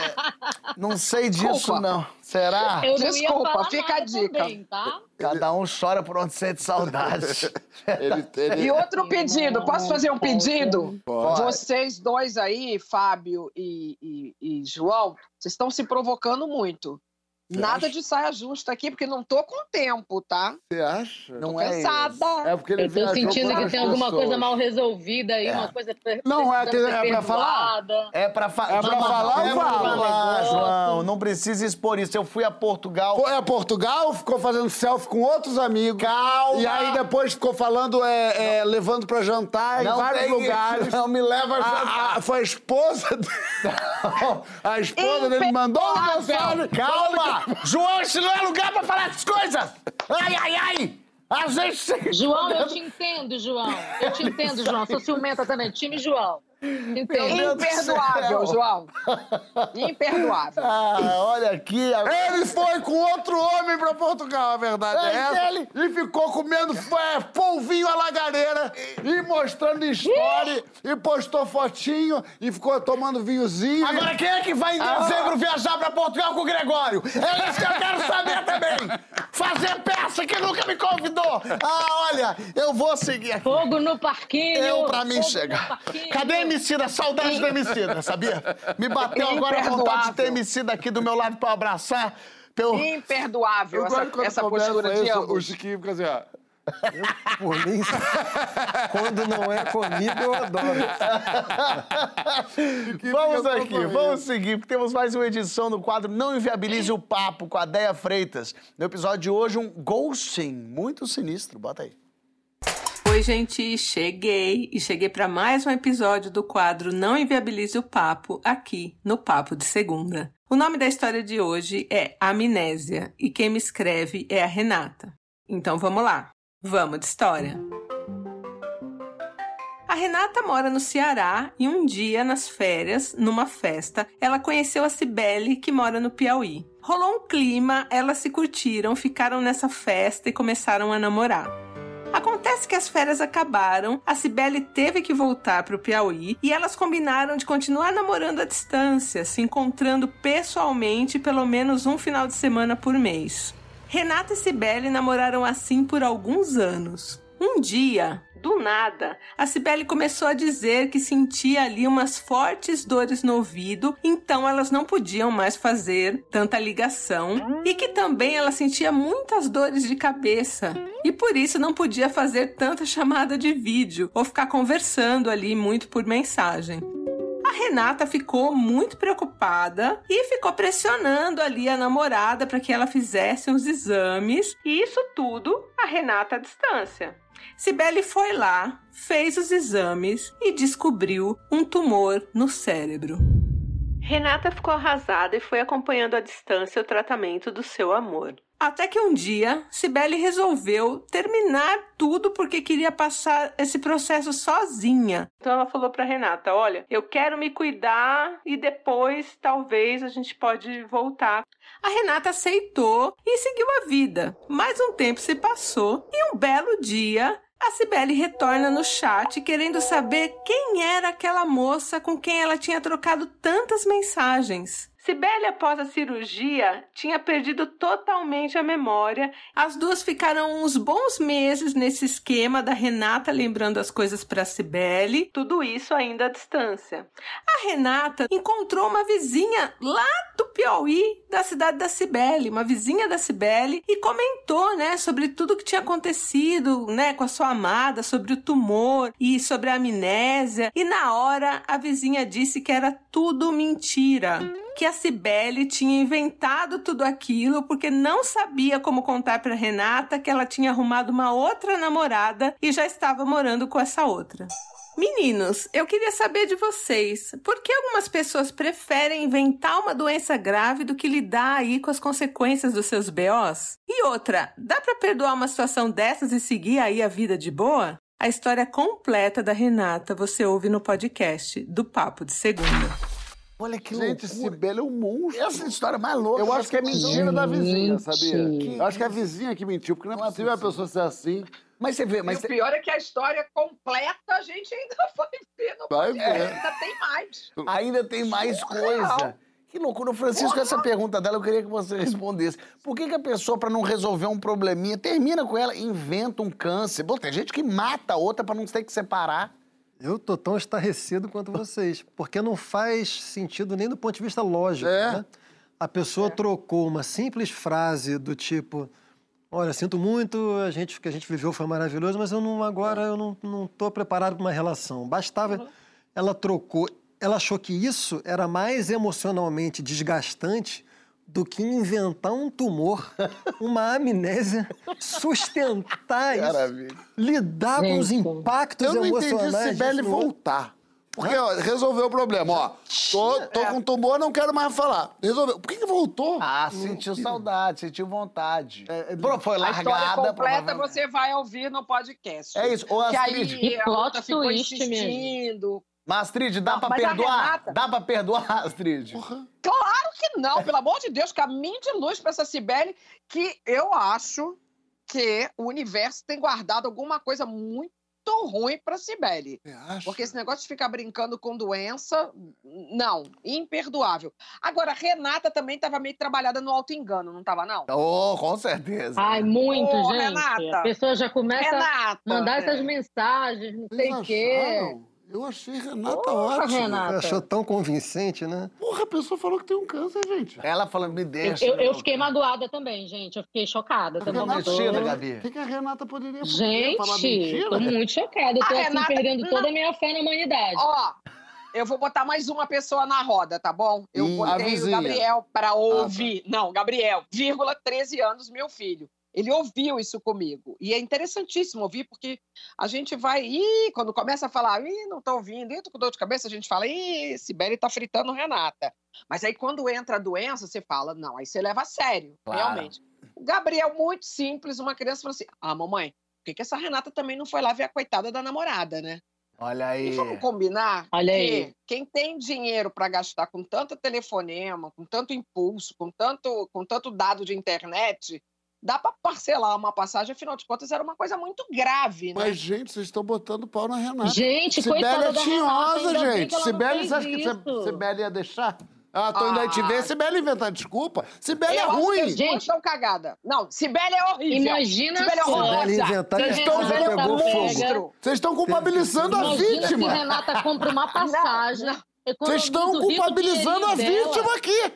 Não sei disso, Desculpa. não. Será? Eu Desculpa, fica a dica. Também, tá? Cada um chora por onde sente saudade. ele, ele... E outro pedido, posso fazer um pedido? Pode. Vocês dois aí, Fábio e, e, e João, vocês estão se provocando muito. Você Nada acha? de saia justa aqui, porque não tô com tempo, tá? Você acha? Não tô é cansada. Isso. É porque ele Eu tô sentindo que tem alguma coisa mal resolvida aí, é. uma coisa Não, é, que, é pra falar. É pra, fa é pra falar, é pra falar, João. Não precisa expor isso. Eu fui a Portugal. Foi a Portugal, ficou fazendo selfie com outros amigos. Calma! E aí depois ficou falando, é, é levando pra jantar não em vários lugares. Não me leva a jantar. A, a, foi a esposa dele. a esposa dele mandou uma mensagem. Calma! João, esse não é lugar pra falar essas coisas! Ai, ai, ai! A gente... João, eu te entendo, João. Eu te entendo, João. Sou ciumenta também. Time João. Imperdoável, João. Imperdoável. Ah, olha aqui. Ele foi com outro homem pra Portugal, a verdade é, é essa. Ele... E ficou comendo é, polvinho à lagareira e mostrando história e postou fotinho e ficou tomando vinhozinho. Agora, quem é que vai em ah. dezembro ah. viajar pra Portugal com o Gregório? É isso que eu quero saber também. Fazer peça que nunca me convidou. Ah, olha, eu vou seguir aqui. Fogo no parquinho. Eu pra mim chegar. Cadê Emicida, saudade do Emicida, sabia? Me bateu agora a vontade de ter Emicida aqui do meu lado pra abraçar. Pelo... Imperdoável essa, essa postura de ambos. O Chiquinho fica assim, ó. Eu, por mim, quando não é comigo, eu adoro. vamos aqui, vamos seguir, porque temos mais uma edição do quadro Não Inviabilize o Papo com a Deia Freitas. No episódio de hoje, um ghosting muito sinistro. Bota aí. Oi, gente, cheguei e cheguei para mais um episódio do quadro Não Inviabilize o Papo aqui no Papo de Segunda. O nome da história de hoje é Amnésia e quem me escreve é a Renata. Então vamos lá, vamos de história. A Renata mora no Ceará e um dia, nas férias, numa festa, ela conheceu a Cibele, que mora no Piauí. Rolou um clima, elas se curtiram, ficaram nessa festa e começaram a namorar. Acontece que as férias acabaram, a Cibele teve que voltar para o Piauí e elas combinaram de continuar namorando à distância, se encontrando pessoalmente pelo menos um final de semana por mês. Renata e Cibele namoraram assim por alguns anos. Um dia, do nada, a Cibele começou a dizer que sentia ali umas fortes dores no ouvido, então elas não podiam mais fazer tanta ligação e que também ela sentia muitas dores de cabeça e por isso não podia fazer tanta chamada de vídeo ou ficar conversando ali muito por mensagem. A Renata ficou muito preocupada e ficou pressionando ali a namorada para que ela fizesse uns exames, e isso tudo a Renata à distância. Cibele foi lá, fez os exames e descobriu um tumor no cérebro. Renata ficou arrasada e foi acompanhando à distância o tratamento do seu amor. Até que um dia, Cibele resolveu terminar tudo porque queria passar esse processo sozinha. Então ela falou para Renata: "Olha, eu quero me cuidar e depois talvez a gente pode voltar". A Renata aceitou e seguiu a vida. Mais um tempo se passou e um belo dia a Cibele retorna no chat querendo saber quem era aquela moça com quem ela tinha trocado tantas mensagens. Cibele, após a cirurgia, tinha perdido totalmente a memória. As duas ficaram uns bons meses nesse esquema da Renata lembrando as coisas para Cibele, tudo isso ainda à distância. A Renata encontrou uma vizinha lá do Piauí, da cidade da Cibele, uma vizinha da Cibele, e comentou, né, sobre tudo que tinha acontecido, né, com a sua amada, sobre o tumor e sobre a amnésia. E na hora a vizinha disse que era tudo mentira que a Cibele tinha inventado tudo aquilo porque não sabia como contar para Renata que ela tinha arrumado uma outra namorada e já estava morando com essa outra. Meninos, eu queria saber de vocês, por que algumas pessoas preferem inventar uma doença grave do que lidar aí com as consequências dos seus BOs? E outra, dá para perdoar uma situação dessas e seguir aí a vida de boa? A história completa da Renata você ouve no podcast do Papo de Segunda. Olha que Gente, loucura. Sibeli é um monstro. Essa história é mais louca. Eu acho que é mentira da vizinha, Gente. sabia? Eu acho que é a vizinha que mentiu, porque não é possível a pessoa ser assim. Mas você vê, mas e o pior é que a história completa a gente ainda vai ver no Vai ver. Ainda tem mais. ainda tem mais coisa. Que loucura. Francisco, essa pergunta dela eu queria que você respondesse. Por que, que a pessoa, para não resolver um probleminha, termina com ela, inventa um câncer? Bom, tem gente que mata a outra para não ter que separar. Eu tô tão estarrecido quanto vocês, porque não faz sentido nem do ponto de vista lógico, É. né? A pessoa trocou uma simples frase do tipo: Olha, sinto muito, a gente, o que a gente viveu foi maravilhoso, mas eu não, agora eu não, não tô preparado para uma relação. Bastava. Ela trocou. Ela achou que isso era mais emocionalmente desgastante do que inventar um tumor, uma amnésia, sustentar isso, Maravilha. lidar com os impactos Eu não entendi emocionais. Sibeli voltar. Porque, ó, resolveu o problema, ó. Tô, tô com tumor, não quero mais falar. Resolveu. Por que, que voltou? Ah, sentiu saudade, sentiu vontade. Pro- Foi A história largada. completa provavelmente. você vai ouvir no podcast. É isso. Ô, Que Astrid, aí Que a plot ficou twist insistindo. Mas, Astrid, dá Não, pra a perdoar? Renata- Dá pra perdoar, Astrid? Claro que não, pelo amor de Deus, caminho de luz para essa Cibele, que eu acho que o universo tem guardado alguma coisa muito ruim para Cibele. Porque esse negócio de ficar brincando com doença, não, imperdoável. Agora, Renata também estava meio trabalhada no auto-engano, não estava, não? Oh, com certeza. Ai, muito, Ô, gente. Renata. A pessoa já começa a Renata! mandar essas é. mensagens, não sei o quê. acharam? Eu achei Renata Porra, ótima. Renata. Achou tão convincente, né? Porra, a pessoa falou que tem um câncer, gente. Ela falando, me Eu, deixa. eu- eu meu. fiquei magoada também, gente. Eu fiquei chocada. Também tô... mexida, O Gabi. que, que a Renata poderia fazer? Falar Gente, mentira? tô muito chocada. Eu tô A assim, Renata- perdendo toda a minha fé na humanidade. Ó, eu vou botar mais uma pessoa na roda, tá bom? Eu Ih, a botei o. Gabriel para tá. ouvir. Não, Gabriel, vírgula, 13 anos, meu filho. Ele ouviu isso comigo. E é interessantíssimo ouvir, porque a gente vai. Ih, quando começa a falar, ih, não tô ouvindo, ih, tô com dor de cabeça, a gente fala, ih, Sibeli tá fritando Renata. Mas aí quando entra a doença, você fala, não, aí você leva a sério, Claro. realmente. O Gabriel, muito simples, uma criança falou assim: ah, mamãe, por que, que essa Renata também não foi lá ver a coitada da namorada, né? Olha aí. E vamos combinar Olha que aí. quem tem dinheiro para gastar com tanto telefonema, com tanto impulso, com tanto, com tanto dado de internet, dá para parcelar uma passagem, afinal de contas era uma coisa muito grave, né? Mas, gente, vocês estão botando pau na Renata. Gente, coitada é da Renata, tinhosa, ainda bem gente. fez você acha que. Sibeli ia deixar? Ah, tô indo aí te Ah. ver. Sibeli inventando desculpa. Sibeli é ruim. as Gente. estão cagadas. Não, Sibeli é horrível. Imagina Sibeli é horrorosa. Sibeli inventar a estão- Renata pegou fogo. Vocês estão culpabilizando a Imagina se vítima. Renata compra uma passagem. Vocês estão culpabilizando a dinheirinho dela. vítima aqui.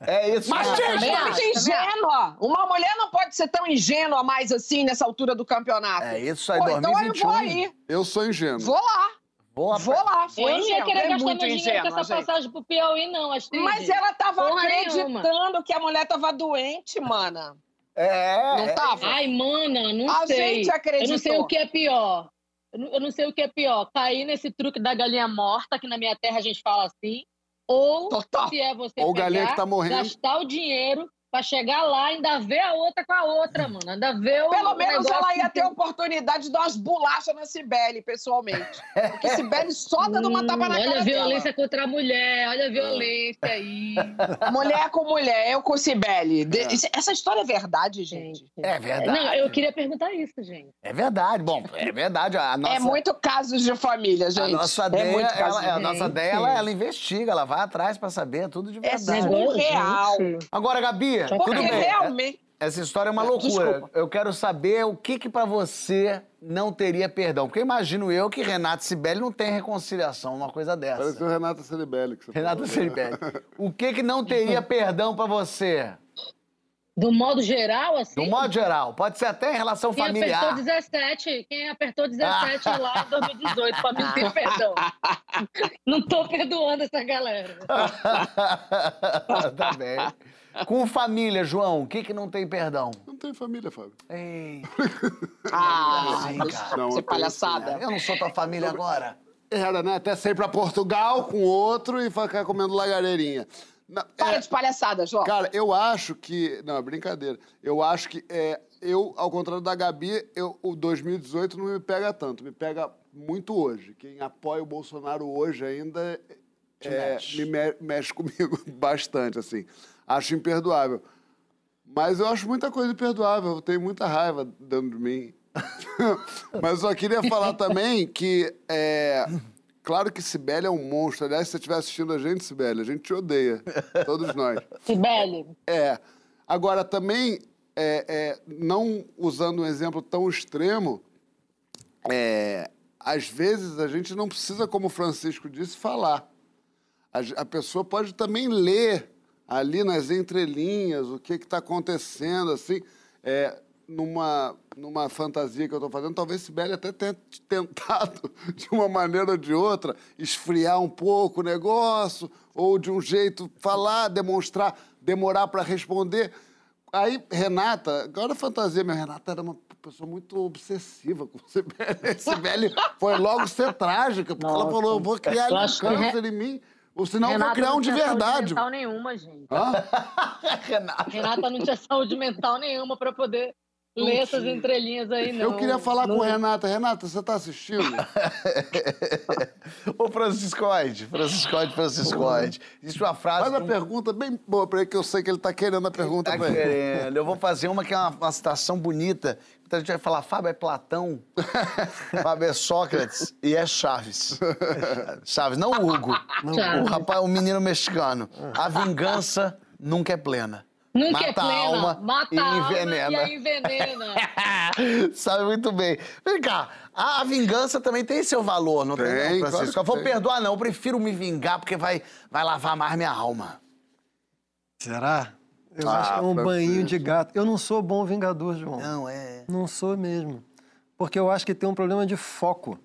É isso. Mas, gente, também é acho, ingênua. Uma mulher não pode ser tão ingênua mais assim nessa altura do campeonato. É isso aí, Pô, então eu 2021. vou aí. Eu sou ingênuo. Vou lá. Boa, Vou lá. Foi Eu não ia ingênua, querer é gastar muito meu dinheiro com ingênua, essa gente. passagem pro Piauí, não, Astrid. Mas ela tava Porra acreditando que a mulher tava doente, mana. É. Não é. tava? Ai, mana, não A sei. gente Eu acreditou. não sei o que é pior. Eu não, eu não sei o que é pior. Cair nesse truque da galinha morta, que na minha terra a gente fala assim. Ou Total. se é você Ou pegar, tá gastar o dinheiro pra chegar lá e ainda ver a outra com a outra, mano. Ainda ver o Pelo menos ela ia ter a oportunidade de dar umas bolachas na Cibele, pessoalmente. Porque Cibele só dando uma tapa na Hum, cara Olha a violência dela. contra a mulher, olha a violência aí. Mulher com mulher, eu com Cibele. De- É. Essa história é verdade, gente. Gente. É verdade. Não, eu queria perguntar isso, gente. É verdade. Bom, é verdade. A nossa, É muito casos de família, a gente. nossa é Deia, muito caso ela, a nossa Deia, ela, ela investiga, ela vai atrás pra saber tudo de É verdade. surreal. gente. Agora, Gabi, Porque tudo bem. realmente... Essa história é uma loucura. desculpa. Eu quero saber o que que para você não teria perdão. Porque imagino eu que Renato Sibeli não tem reconciliação, uma coisa dessa. Pareceu Renata Ceribelli. Que você Renato. Ceribelli. O que que não teria perdão pra você? Do modo geral, assim. No modo geral. Pode ser até em relação Quem familiar. apertou 17, quem apertou 17 lá em 2018, pra mim ter perdão. Não tô perdoando essa galera. tá bem. Com família, João, o que que não tem perdão? Não tem família, Fábio. Ei, Ah, deixa cara. Não, palhaçada. eu não sou tua família agora. Era, né? Até sair pra Portugal com outro e ficar comendo lagareirinha. Não, Para é... de palhaçada, João. Cara, eu acho que. Não, é brincadeira. Eu acho que é, eu, ao contrário da Gabi, eu, o 2018 não me pega tanto, me pega muito hoje. Quem apoia o Bolsonaro hoje ainda é, mexe. me mexe comigo bastante, assim. Acho imperdoável. Mas eu acho muita coisa imperdoável, eu tenho muita raiva dentro de mim. Mas eu só queria falar também que é, Claro que Sibeli é um monstro. Aliás, se você estiver assistindo a gente, Sibeli, a gente te odeia. Todos nós. Sibeli. É. Agora, também, é, é, não usando um exemplo tão extremo, é, às vezes a gente não precisa, como o Francisco disse, falar. A, a pessoa pode também ler ali nas entrelinhas o que está acontecendo, assim. É, numa, numa fantasia que eu estou fazendo, talvez Sibeli até tenha tentado, de uma maneira ou de outra, esfriar um pouco o negócio, ou de um jeito falar, demonstrar, demorar para responder. Aí, Renata, agora a fantasia, minha Renata era uma pessoa muito obsessiva com Sibeli. Sibeli foi logo ser trágica, porque Nossa. ela falou: eu vou criar um câncer re... em mim. Ou senão Renata vou criar um de verdade. Não tinha saúde mental nenhuma, gente. Renata. Renata não tinha saúde mental nenhuma para poder Lê essas entrelinhas aí, não. Eu queria falar não... com Renata. Renata, você está assistindo? Ô, Franciscoide, Franciscoide, Franciscoide. Existe uma frase... Faz uma pergunta bem boa para ele, que eu sei que ele está querendo a pergunta tá querendo. Eu vou fazer uma que é uma, uma citação bonita. Então a gente vai falar, Fábio é Platão, Fábio é Sócrates e é Chaves. Chaves, não o Hugo. Não, o rapaz, o menino mexicano. A vingança nunca é plena. Nunca mata é plena, a alma mata e a envenena. Alma e envenena. Sabe muito bem. Vem cá, a vingança também tem seu valor, não tem, tem não, Francisco? Claro eu vou tem. perdoar, não. Eu prefiro me vingar porque vai, vai lavar mais minha alma. Será? Eu ah, acho que é um banho de gato. Eu não sou bom vingador, João. Não, é. Não sou mesmo. Porque eu acho que tem um problema de foco.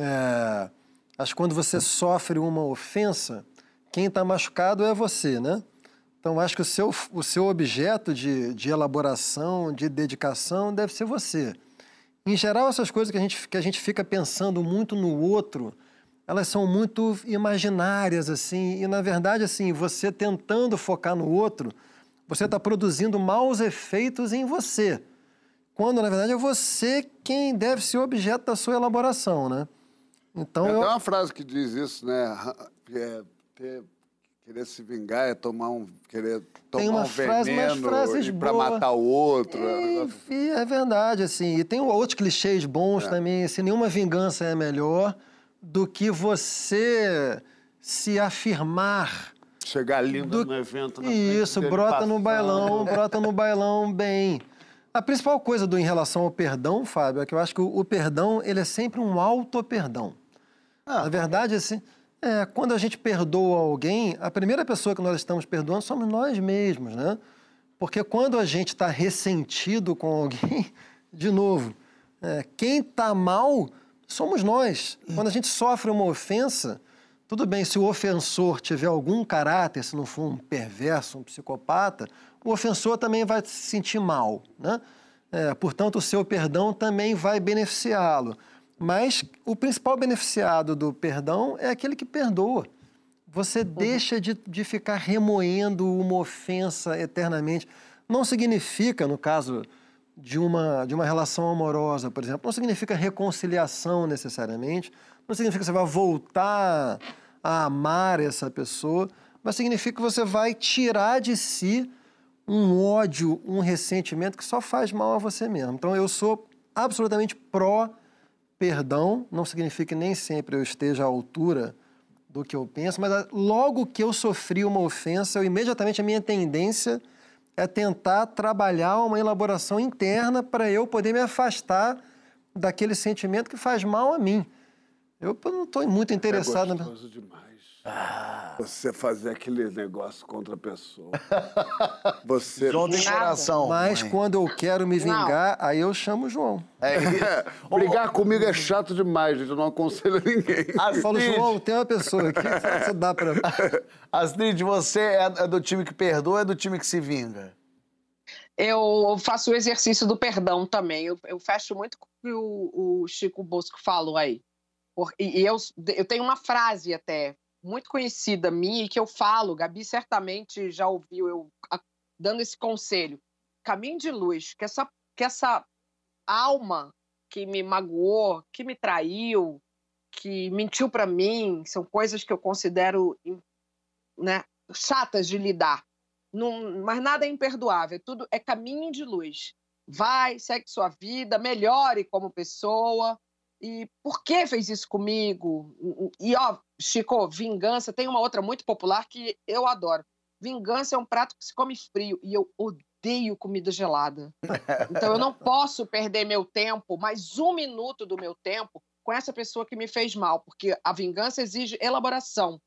É... Acho que quando você sofre uma ofensa, quem está machucado é você, né? Então, acho que o seu, o seu objeto de, de elaboração, de dedicação, deve ser você. Em geral, essas coisas que a, gente, que a gente fica pensando muito no outro, elas são muito imaginárias, assim, e na verdade, assim, você tentando focar no outro, você está produzindo maus efeitos em você. Quando, na verdade, é você quem deve ser o objeto da sua elaboração, né? Então, Tem eu... uma frase que diz isso, né? É, ter Querer se vingar é tomar um. Querer tomar tem uma um frase, veneno para matar o outro. É, é, é, verdade, assim. E tem outros clichês bons é. também. Assim, nenhuma vingança é melhor do que você se afirmar. Chegar lindo do... no evento. Na Isso, brota no bailão, brota no bailão bem. A principal coisa do em relação ao perdão, Fábio, é que eu acho que o, o perdão ele é sempre um auto-perdão. Ah, Na verdade, assim. É, quando a gente perdoa alguém, a primeira pessoa que nós estamos perdoando somos nós mesmos, né? Porque quando a gente está ressentido com alguém, de novo, é, quem está mal somos nós. Quando a gente sofre uma ofensa, tudo bem, se o ofensor tiver algum caráter, se não for um perverso, um psicopata, o ofensor também vai se sentir mal, né? É, portanto, o seu perdão também vai beneficiá-lo. Mas o principal beneficiado do perdão é aquele que perdoa. Você uhum. deixa de, de ficar remoendo uma ofensa eternamente. Não significa, no caso de uma, de uma relação amorosa, por exemplo, não significa reconciliação necessariamente, não significa que você vai voltar a amar essa pessoa, mas significa que você vai tirar de si um ódio, um ressentimento que só faz mal a você mesmo. Então eu sou absolutamente pró perdão não significa que nem sempre eu esteja à altura do que eu penso, mas ah, logo que eu sofri uma ofensa, eu, imediatamente a minha tendência é tentar trabalhar uma elaboração interna para eu poder me afastar daquele sentimento que faz mal a mim. Eu não estou muito interessado. É gostoso demais. Ah. Você fazer aquele negócio contra a pessoa. Você. João tem coração. Mas mãe. quando eu quero me vingar, não. aí eu chamo o João. É, é, brigar comigo é chato demais, gente. Eu não aconselho ninguém. Eu falo, João, tem uma pessoa aqui que você dá pra. Astrid, você é, é do time que perdoa ou é do time que se vinga? Eu faço o exercício do perdão também. Eu, eu fecho muito com o que o Chico Bosco falou aí. Por, e, e eu, eu tenho uma frase até muito conhecida minha e que eu falo, Gabi certamente já ouviu eu dando esse conselho. Caminho de luz, que essa, que essa alma que me magoou, que me traiu, que mentiu para mim, são coisas que eu considero né, chatas de lidar. Não, mas nada é imperdoável, tudo é caminho de luz. Vai, segue sua vida, melhore como pessoa. E por que fez isso comigo? E ó, Chico, vingança tem uma outra muito popular que eu adoro. Vingança é um prato que se come frio e eu odeio comida gelada. Então eu não posso perder meu tempo, mais um minuto do meu tempo, com essa pessoa que me fez mal, porque a vingança exige elaboração.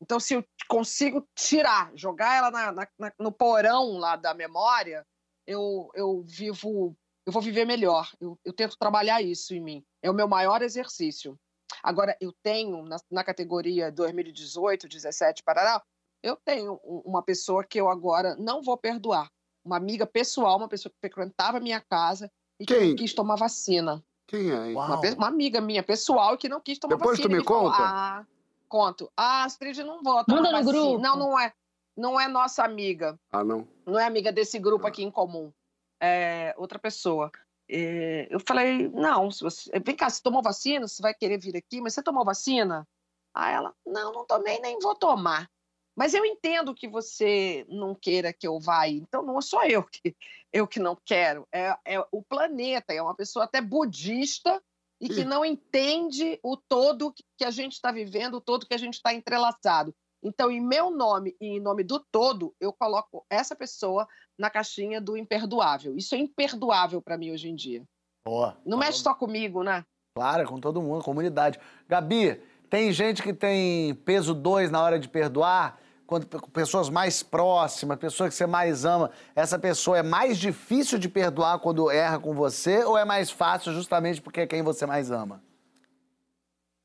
Então, se eu consigo tirar, jogar ela na, na, no porão lá da memória, eu, eu vivo, eu vou viver melhor. Eu, eu, tento trabalhar isso em mim. É o meu maior exercício. Agora, eu tenho, na, na categoria 2018, 17, parará, eu tenho uma pessoa que eu agora não vou perdoar. Uma amiga pessoal, uma pessoa que frequentava a minha casa e que não quis tomar vacina. Quem é? Uma, uma, amiga minha pessoal que não quis tomar Depois vacina. Depois tu me conta? Falou, ah, conto. Ah, Astrid não vota. Manda no grupo. Não, não é. Não é nossa amiga. Ah, não? Não é amiga desse grupo aqui em comum. É outra pessoa. É, eu falei, não, se você... vem cá, você tomou vacina? Você vai querer vir aqui? Mas você tomou vacina? Aí ela, não, não tomei, nem vou tomar. Mas eu entendo que você não queira que eu vá, então não sou eu que, eu que não quero, é, é o planeta, é uma pessoa até budista e que não entende o todo que a gente está vivendo, o todo que a gente está entrelaçado. Então, em meu nome e em nome do todo, eu coloco essa pessoa na caixinha do imperdoável. Isso é imperdoável para mim hoje em dia. Boa. Não mexe só comigo, né? Claro, é com todo mundo, comunidade. Gabi, tem gente que tem peso 2 na hora de perdoar? quando pessoas mais próximas, pessoas que você mais ama, essa pessoa é mais difícil de perdoar quando erra com você ou é mais fácil justamente porque é quem você mais ama?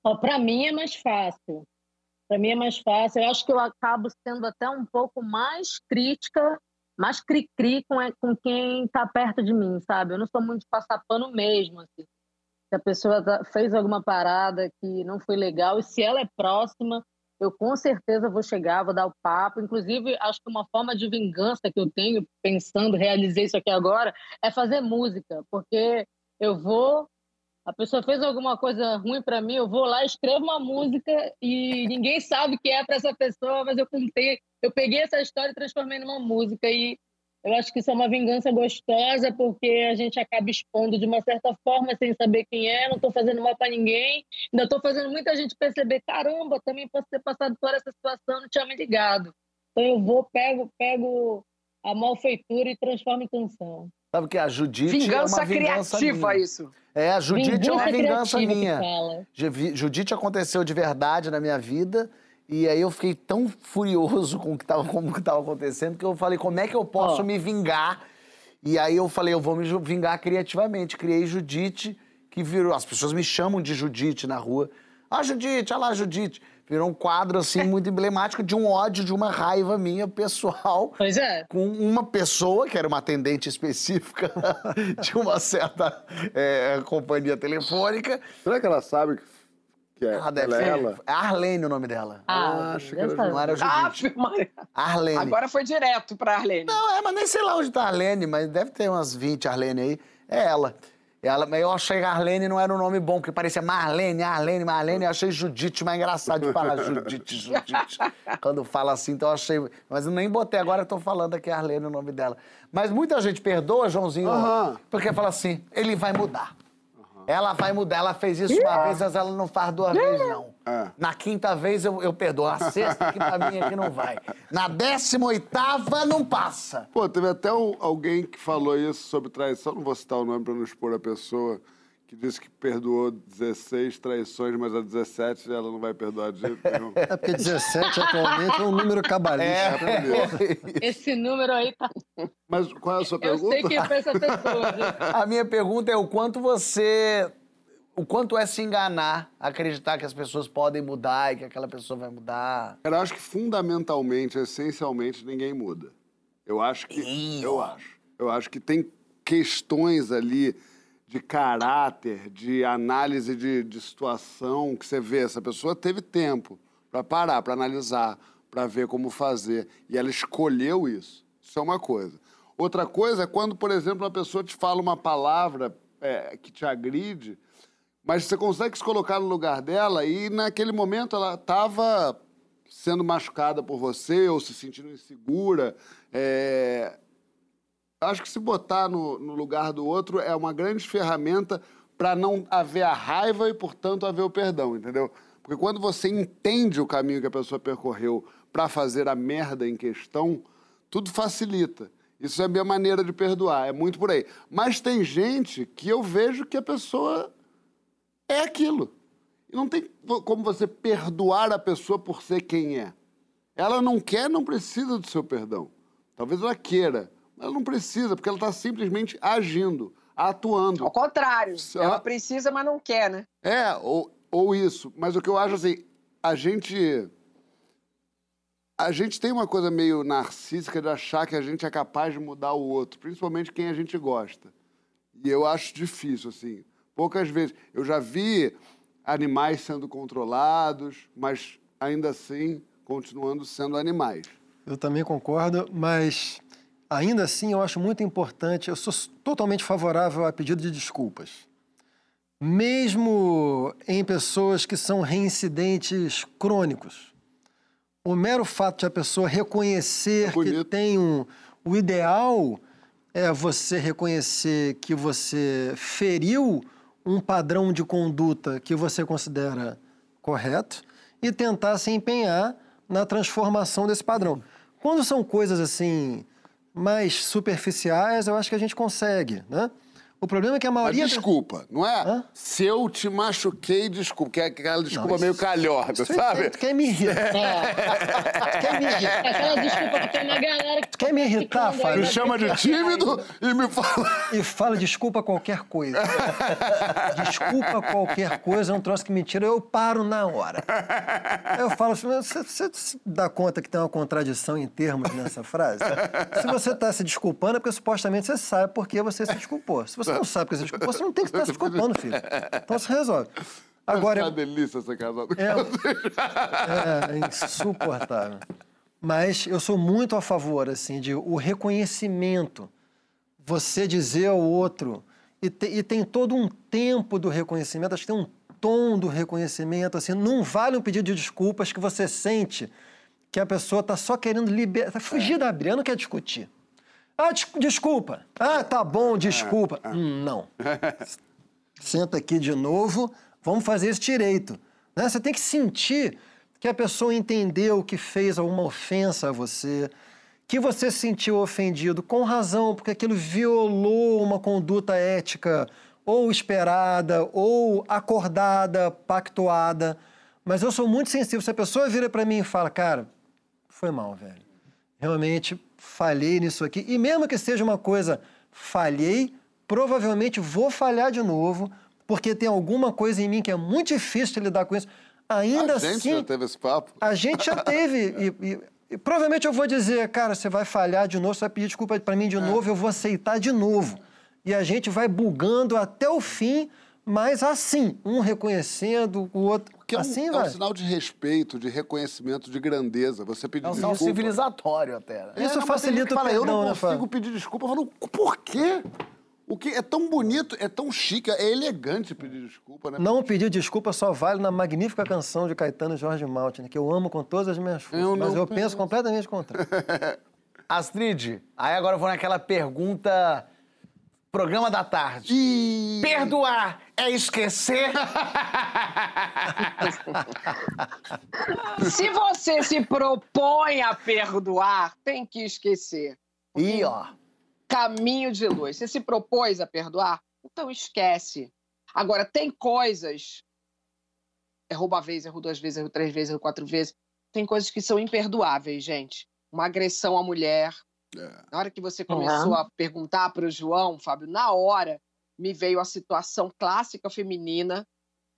Oh, para mim é mais fácil. Para mim é mais fácil. Eu acho que eu acabo sendo até um pouco mais crítica, mais cri-cri com, com quem está perto de mim, sabe? Eu não sou muito de passar pano mesmo. Assim. Se a pessoa tá, fez alguma parada que não foi legal, e se ela é próxima, eu com certeza vou chegar, vou dar o papo. Inclusive, acho que uma forma de vingança que eu tenho, pensando, realizei isso aqui agora, é fazer música, porque eu vou. A pessoa fez alguma coisa ruim para mim, eu vou lá, escrevo uma música e ninguém sabe que é para essa pessoa, mas eu contei, eu peguei essa história e transformei numa música e eu acho que isso é uma vingança gostosa, porque a gente acaba expondo de uma certa forma, sem saber quem é, não estou fazendo mal para ninguém, ainda estou fazendo muita gente perceber, caramba, também posso ter passado por essa situação, não tinha me ligado. Então eu vou, pego, pego a malfeitura e transformo em canção. Sabe que a Judite vingança é uma vingança criativa minha. isso. É, a Judite vingança é uma vingança minha. Judite aconteceu de verdade na minha vida e aí eu fiquei tão furioso com o que estava como que tava acontecendo que eu falei, como é que eu posso oh. me vingar? E aí eu falei, eu vou me vingar criativamente. Criei Judite, que virou. As pessoas me chamam de Judite na rua. Ah, Judite, olha lá, Judite. Virou um quadro, assim, muito emblemático de um ódio, de uma raiva minha pessoal. Pois é. Com uma pessoa, que era uma atendente específica de uma certa é, companhia telefônica. Será que ela sabe que que é, ah, deve ela, ser. ela? É Arlene o nome dela. Ah, acho que não era Judite. Ah, Arlene. Agora foi direto pra Arlene. Não, é, mas nem sei lá onde tá a Arlene, mas deve ter umas 20 Arlene aí. É ela. ela mas eu achei que Arlene não era um nome bom, porque parecia Marlene, Arlene, Marlene. Eu achei Judite mais engraçado de falar Judite, Judite. Quando fala assim, então eu achei. Mas eu nem botei, agora eu tô falando aqui Arlene o nome dela. Mas muita gente perdoa, Joãozinho, uhum. porque fala assim: ele vai mudar. Ela vai mudar. Ela fez isso uma vez, mas ela não faz duas vezes, não. É. Na quinta vez eu, eu perdoo. A sexta que pra mim aqui não vai. Na décima oitava não passa. Pô, teve até um, alguém que falou isso sobre traição. Não vou citar o nome pra não expor a pessoa que disse que perdoou 16 traições, mas a 17 ela não vai perdoar de jeito nenhum. É porque 17 atualmente é um número cabalístico. É. Esse número aí tá. Mas qual é a sua pergunta? Eu sei que foi essa pessoa. A minha pergunta é o quanto você. O quanto é se enganar, acreditar que as pessoas podem mudar e que aquela pessoa vai mudar? Eu acho que fundamentalmente, essencialmente, ninguém muda. Eu acho que. Ih, eu acho. Eu acho que tem questões ali de caráter, de análise de, de situação, que você vê, essa pessoa teve tempo para parar, para analisar, para ver como fazer. E ela escolheu isso. Isso é uma coisa. Outra coisa é quando, por exemplo, uma pessoa te fala uma palavra é, que te agride, mas você consegue se colocar no lugar dela e naquele momento ela estava sendo machucada por você ou se sentindo insegura. É... Acho que se botar no, no lugar do outro é uma grande ferramenta para não haver a raiva e, portanto, haver o perdão, entendeu? Porque quando você entende o caminho que a pessoa percorreu para fazer a merda em questão, tudo facilita. Isso é a minha maneira de perdoar, é muito por aí. Mas tem gente que eu vejo que a pessoa é aquilo. E não tem como você perdoar a pessoa por ser quem é. Ela não quer, não precisa do seu perdão. Talvez ela queira, ela não precisa, porque ela está simplesmente agindo, atuando. Ao contrário, ela precisa, mas não quer, né? É, ou, ou isso. Mas o que eu acho assim, a gente. A gente tem uma coisa meio narcísica de achar que a gente é capaz de mudar o outro, principalmente quem a gente gosta. E eu acho difícil, assim. Poucas vezes. Eu já vi animais sendo controlados, mas ainda assim continuando sendo animais. Eu também concordo, mas ainda assim eu acho muito importante, eu sou totalmente favorável a pedido de desculpas. Mesmo em pessoas que são reincidentes crônicos. O mero fato de a pessoa reconhecer é que tem um. O ideal é você reconhecer que você feriu um padrão de conduta que você considera correto e tentar se empenhar na transformação desse padrão. Quando são coisas assim mais superficiais, eu acho que a gente consegue, né? O problema é que a maioria. Mas desculpa, não é? Hã? Se eu te machuquei, desculpa, que é aquela desculpa não, meio calhorda, sabe? Tu quer me irritar. tu quer me irritar. Aquela desculpa que tem uma galera que. Tu quer me irritar, Fábio? Me chama de tímido e me fala. E fala desculpa qualquer coisa. desculpa qualquer coisa é um troço que me tira, eu paro na hora. Eu falo assim, você, você dá conta que tem uma contradição em termos nessa frase? Se você está se desculpando, é porque supostamente você sabe por que você se desculpou. Se você você não sabe que você você não tem que estar se desculpando, filho. Então se resolve. Agora, é uma delícia ser casado com é. É, é insuportável. Mas eu sou muito a favor, assim, de o reconhecimento. Você dizer ao outro. E, te, e tem todo um tempo do reconhecimento, acho que tem um tom do reconhecimento, assim, não vale um pedido de desculpas que você sente que a pessoa está só querendo liberar, tá fugir da briga, não quer discutir. Ah, des desculpa. Ah, tá bom, desculpa. Ah, ah. Hum, não. Senta aqui de novo, vamos fazer isso direito. Né? Você tem que sentir que a pessoa entendeu que fez alguma ofensa a você, que você se sentiu ofendido com razão, porque aquilo violou uma conduta ética ou esperada, ou acordada, pactuada. Mas eu sou muito sensível. Se a pessoa vira para mim e fala, cara, foi mal, velho. Realmente falhei nisso aqui. E mesmo que seja uma coisa, falhei, provavelmente vou falhar de novo, porque tem alguma coisa em mim que é muito difícil de lidar com isso. Ainda assim. A gente assim, já teve esse papo. A gente já teve. e, e, e, provavelmente eu vou dizer, cara, você vai falhar de novo, você vai pedir desculpa para mim de é. novo, eu vou aceitar de novo. E a gente vai bugando até o fim mas assim, um reconhecendo o outro. Porque assim, é um, é um sinal de respeito, de reconhecimento, de grandeza. Você pedir é um desculpa. civilizatório até. Né? Isso é, facilita o fala, perdão, Eu não né, consigo pedir desculpa. Eu falo, por quê? O que é tão bonito, é tão chique, é elegante pedir desculpa, né? Não pedir desculpa só vale na magnífica canção de Caetano e Jorge Maltin, que eu amo com todas as minhas forças, eu mas eu penso, penso completamente contrário. Astrid, aí agora eu vou naquela pergunta Programa da tarde. E... Perdoar é esquecer? se você se propõe a perdoar, tem que esquecer. E ó. Caminho de luz. Você se propôs a perdoar? Então esquece. Agora, tem coisas. Errou uma vez, errou duas vezes, errou três vezes, errou quatro vezes. Tem coisas que são imperdoáveis, gente. Uma agressão à mulher, é. Na hora que você começou uhum. a perguntar para o João, Fábio, na hora me veio a situação clássica feminina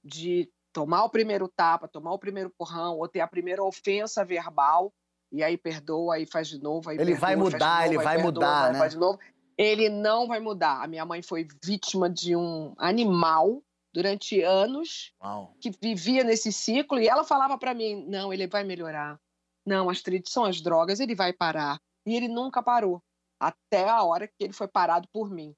de tomar o primeiro tapa, tomar o primeiro porrão, ou ter a primeira ofensa verbal, e aí perdoa, aí faz de novo, aí Ele perdoa, vai mudar, novo, ele vai perdoa, mudar, né? Faz de novo. Ele não vai mudar. A minha mãe foi vítima de um animal durante anos Uau. que vivia nesse ciclo e ela falava para mim: "Não, ele vai melhorar. Não, Astrid, são as drogas, ele vai parar". E ele nunca parou, até a hora que ele foi parado por mim.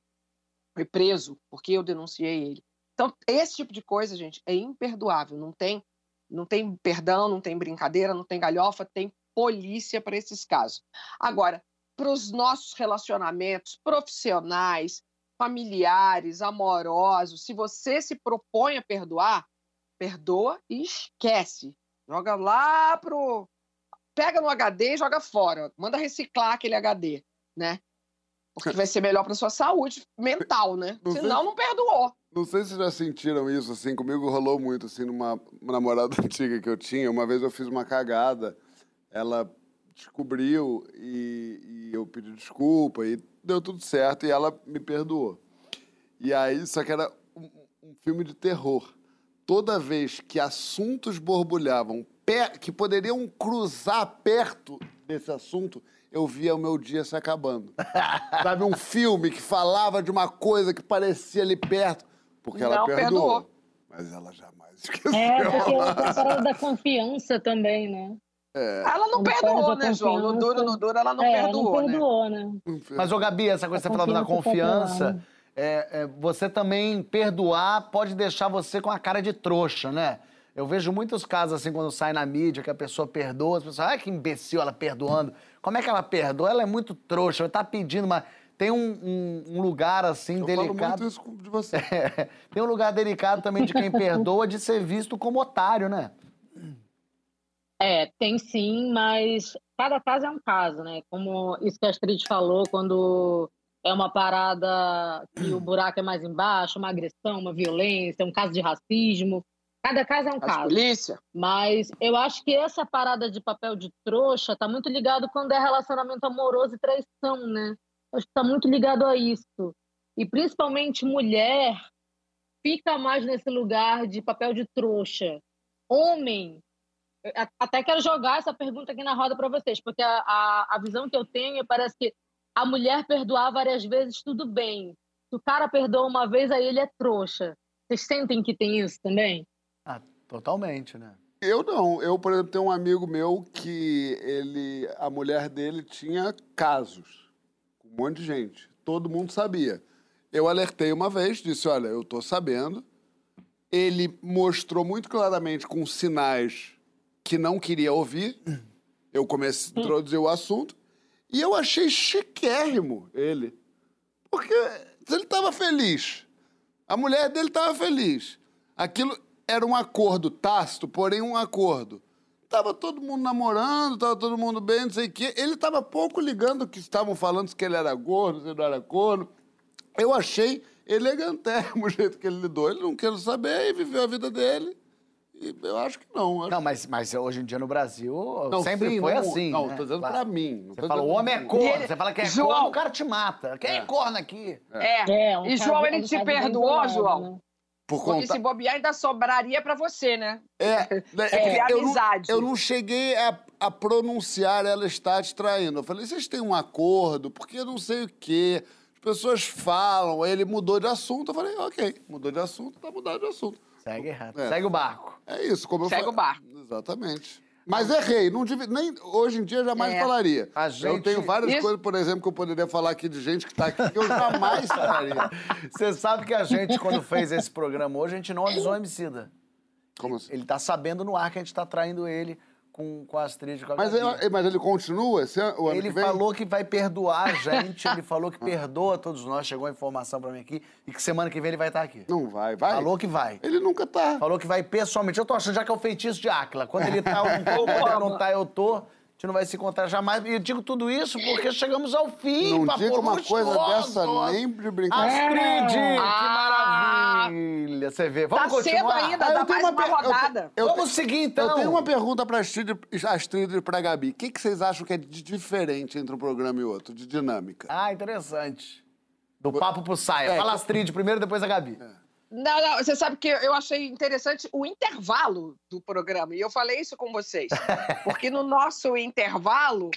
Foi preso porque eu denunciei ele. Então, esse tipo de coisa, gente, é imperdoável, não tem não tem perdão, não tem brincadeira, não tem galhofa, tem polícia para esses casos. Agora, para os nossos relacionamentos profissionais, familiares, amorosos, se você se propõe a perdoar, perdoa e esquece. Joga lá pro. Pega no HD e joga fora. Manda reciclar aquele HD, né? Porque vai ser melhor para sua saúde mental, né? Não Senão, sei, não perdoou. Não sei se já sentiram isso, assim, comigo rolou muito, assim, numa namorada antiga que eu tinha. Uma vez eu fiz uma cagada, ela descobriu e, e, eu pedi desculpa e deu tudo certo e ela me perdoou. E aí, só que era um, um filme de terror. Toda vez que assuntos borbulhavam, que poderiam cruzar perto desse assunto, eu via o meu dia se acabando. Sabe, um filme que falava de uma coisa que parecia ali perto, porque ela perdoou. perdoou. Mas ela jamais esqueceu. É, porque é a parada da confiança também, né? É. Ela não perdoou, né, João? No duro, no duro, ela não é, perdoou, não perdoou, né? né? Mas, ô Gabi, essa coisa que você falava da confiança, é, é, você também perdoar pode deixar você com a cara de trouxa, né? Eu vejo muitos casos assim, quando sai na mídia, que a pessoa perdoa, as pessoas, ah, que imbecil ela perdoando. Como é que ela perdoa? Ela é muito trouxa, ela tá pedindo, mas tem um, um, um lugar assim Eu delicado. Falo muito isso de você. É, tem um lugar delicado também de quem perdoa de ser visto como otário, né? É, tem sim, mas cada caso é um caso, né? Como isso que a Astrid falou, quando é uma parada que o buraco é mais embaixo, uma agressão, uma violência, um caso de racismo. Cada caso é um As caso. Polícia. Mas eu acho que essa parada de papel de trouxa tá muito ligado quando é relacionamento amoroso e traição, né? Acho que tá muito ligado a isso. E principalmente mulher fica mais nesse lugar de papel de trouxa. Homem até quero jogar essa pergunta aqui na roda para vocês, porque a, a, a, visão que eu tenho parece que a mulher perdoar várias vezes, tudo bem. Se o cara perdoa uma vez, aí ele é trouxa. Vocês sentem que tem isso também? Totalmente, né? Eu não. Eu, por exemplo, tenho um amigo meu que ele, a mulher dele tinha casos com um monte de gente. Todo mundo sabia. Eu alertei uma vez, disse: Olha, eu tô sabendo. Ele mostrou muito claramente com sinais que não queria ouvir. Eu comecei a introduzir o assunto. E eu achei chiquérrimo ele. Porque ele estava feliz. A mulher dele estava feliz. Aquilo era um acordo tácito, porém um acordo. Tava todo mundo namorando, tava todo mundo bem, não sei o quê. Ele tava pouco ligando que estavam falando que ele era gordo, se ele não era corno. Eu achei elegantérrimo o jeito que ele lidou. Ele não quer saber e viveu a vida dele. Eu acho que não. Acho... Não, mas, mas hoje em dia no Brasil não, sempre sim, foi não, assim. Não, né? tô dizendo claro. pra mim. Você fala, o homem é corno. Ele... Você fala que é João... corno, o cara te mata. Quem é, é corno aqui? É. é um e João, ele te perdoou, João? Por Porque conta... se bobear, ainda sobraria pra você, né? É, né, é, é eu amizade. Não, eu não cheguei a, a, pronunciar ela está te traindo. Eu falei, vocês têm um acordo, porque eu não sei o quê. As pessoas falam, aí ele mudou de assunto. Eu falei, ok, mudou de assunto, tá mudado de assunto. Segue errado. É. Segue o barco. É isso, como Segue eu Segue o barco. Exatamente. Mas errei, não devia, nem hoje em dia jamais é. falaria. A gente... Eu tenho várias isso... coisas, por exemplo, que eu poderia falar aqui de gente que está aqui que eu jamais falaria. Você sabe que a gente, quando fez esse programa hoje, a gente não avisou o Emicida. Como assim? Ele está sabendo no ar que a gente está traindo ele com, com a Astrid. Com a mas, ele, mas ele continua esse ano, o ano Ele que vem? falou que vai perdoar a gente, ele falou que perdoa todos nós, chegou a informação pra mim aqui, e que semana que vem ele vai estar aqui. Não vai, vai? Falou que vai. Ele nunca tá. Falou que vai pessoalmente. Eu tô achando já que é o feitiço de Áquila. Quando ele tá, eu não tô, quando ele não tá, eu tô gente não vai se encontrar jamais. E eu digo tudo isso porque chegamos ao fim, Não diga uma coisa dessa nem de brincadeira. Astrid, ah, que maravilha. Você vê. Vamos tá continuar? cedo ainda, ah, dá mais uma, uma rodada. Eu, eu, Vamos seguir, então. Eu tenho uma pergunta para Astrid, Astrid e para Gabi. O que, que vocês acham que é de diferente entre um programa e outro, de dinâmica? Ah, interessante. Do papo pro saia. É, Fala Astrid primeiro, depois a Gabi. É. Não, não, você sabe que eu achei interessante o intervalo do programa, e eu falei isso com vocês. Porque no nosso intervalo,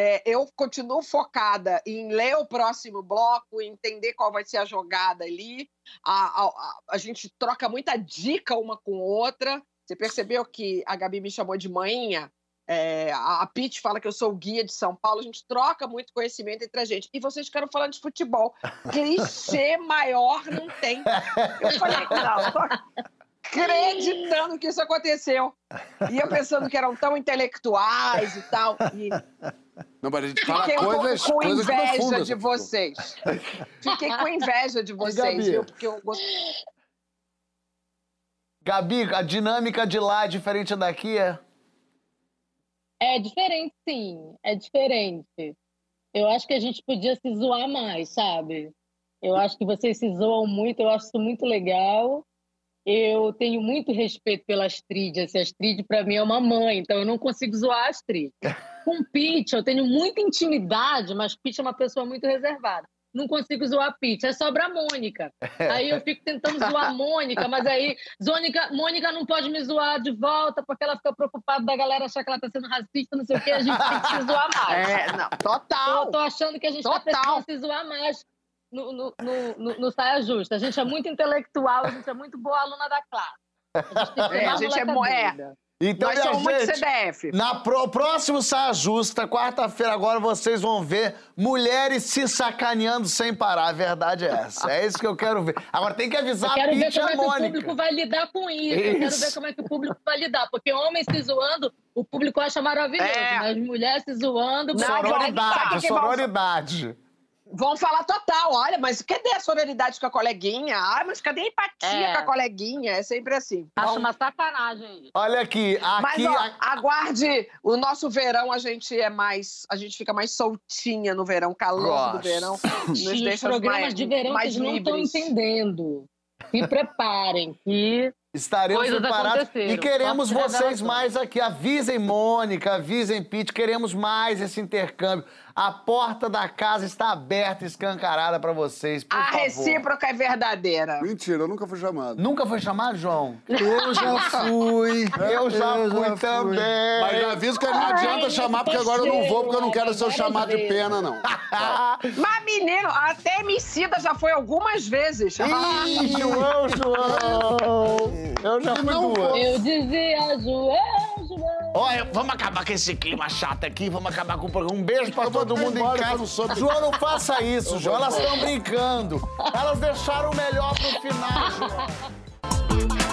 É, eu continuo focada em ler o próximo bloco, entender qual vai ser a jogada ali. A, a, a, gente troca muita dica uma com outra. Você percebeu que a Gabi me chamou de manhinha? É, a Pete fala que eu sou o guia de São Paulo, a gente troca muito conhecimento entre a gente. E vocês ficaram falando de futebol. Clichê maior não tem. Eu falei, não, tô acreditando que isso aconteceu. E eu pensando que eram tão intelectuais e tal. E... Não, mas a gente fala Fiquei coisas, com, com coisas inveja profundas, de vocês. Fiquei com inveja de vocês, viu? Porque eu gosto. Gabi, a dinâmica de lá é diferente daqui, é? É diferente, sim. É diferente. Eu acho que a gente podia se zoar mais, sabe? Eu acho que vocês se zoam muito, eu acho isso muito legal. Eu tenho muito respeito pela Astrid. Assim, a Astrid, para mim, é uma mãe, então eu não consigo zoar a Astrid. Com Pete, eu tenho muita intimidade, mas Pete é uma pessoa muito reservada não consigo zoar a Pete, é sobra a Mônica. Aí eu fico tentando zoar a Mônica, mas aí Zônica, Mônica não pode me zoar de volta porque ela fica preocupada da galera achar que ela tá sendo racista, não sei o que, a gente tem que se zoar mais. É, não, total. Eu tô achando que a gente tá total. tá precisando se zoar mais no, no, no, no, Saia Justa. A gente é muito intelectual, a gente é muito boa aluna da classe. A gente, tem que é, a gente é, é, então, Nós somos gente, muito CDF. Na pro, próximo Saia Justa, quarta-feira agora, vocês vão ver mulheres se sacaneando sem parar. A verdade é essa. É isso que eu quero ver. Agora tem que avisar a Pitty e a Mônica. Eu quero ver como é que o público vai lidar com isso. isso. Eu quero ver como é que o público vai lidar. Porque homens se zoando, o público acha maravilhoso. É. Mas mulheres se zoando... Não, sororidade, sororidade. Vão falar total, olha, mas cadê a sororidade com a coleguinha? Ah, mas cadê a empatia é. com a coleguinha? É sempre assim. Acho Bom, uma sacanagem Olha aqui, aqui... Mas, ó, aguarde, o nosso verão a gente é mais, a gente fica mais soltinha no verão, calor do verão. Nos Os programas mais, de verão mais livres. não estão entendendo. Se preparem, que Estaremos Coisas preparados e queremos vocês mais aqui. Avisem Mônica, avisem Pete, queremos mais esse intercâmbio. A porta da casa está aberta, escancarada para vocês, por A favor. recíproca é verdadeira. Mentira, eu nunca fui chamado. Nunca foi chamado, João? Eu já fui. Eu já eu fui já também. Mas aviso que não adianta Ai, chamar, porque agora eu não vou, porque eu não quero ser o chamado de pena, não. Mas, menino, até Emicida já foi algumas vezes. Ih, João, João. Eu já fui duas. Eu dizia, João. Olha, vamos acabar com esse clima chato aqui, vamos acabar com o programa. Um beijo pra todo mundo em casa. João, não faça isso, João. Elas estão brincando. Elas deixaram o melhor pro final, João.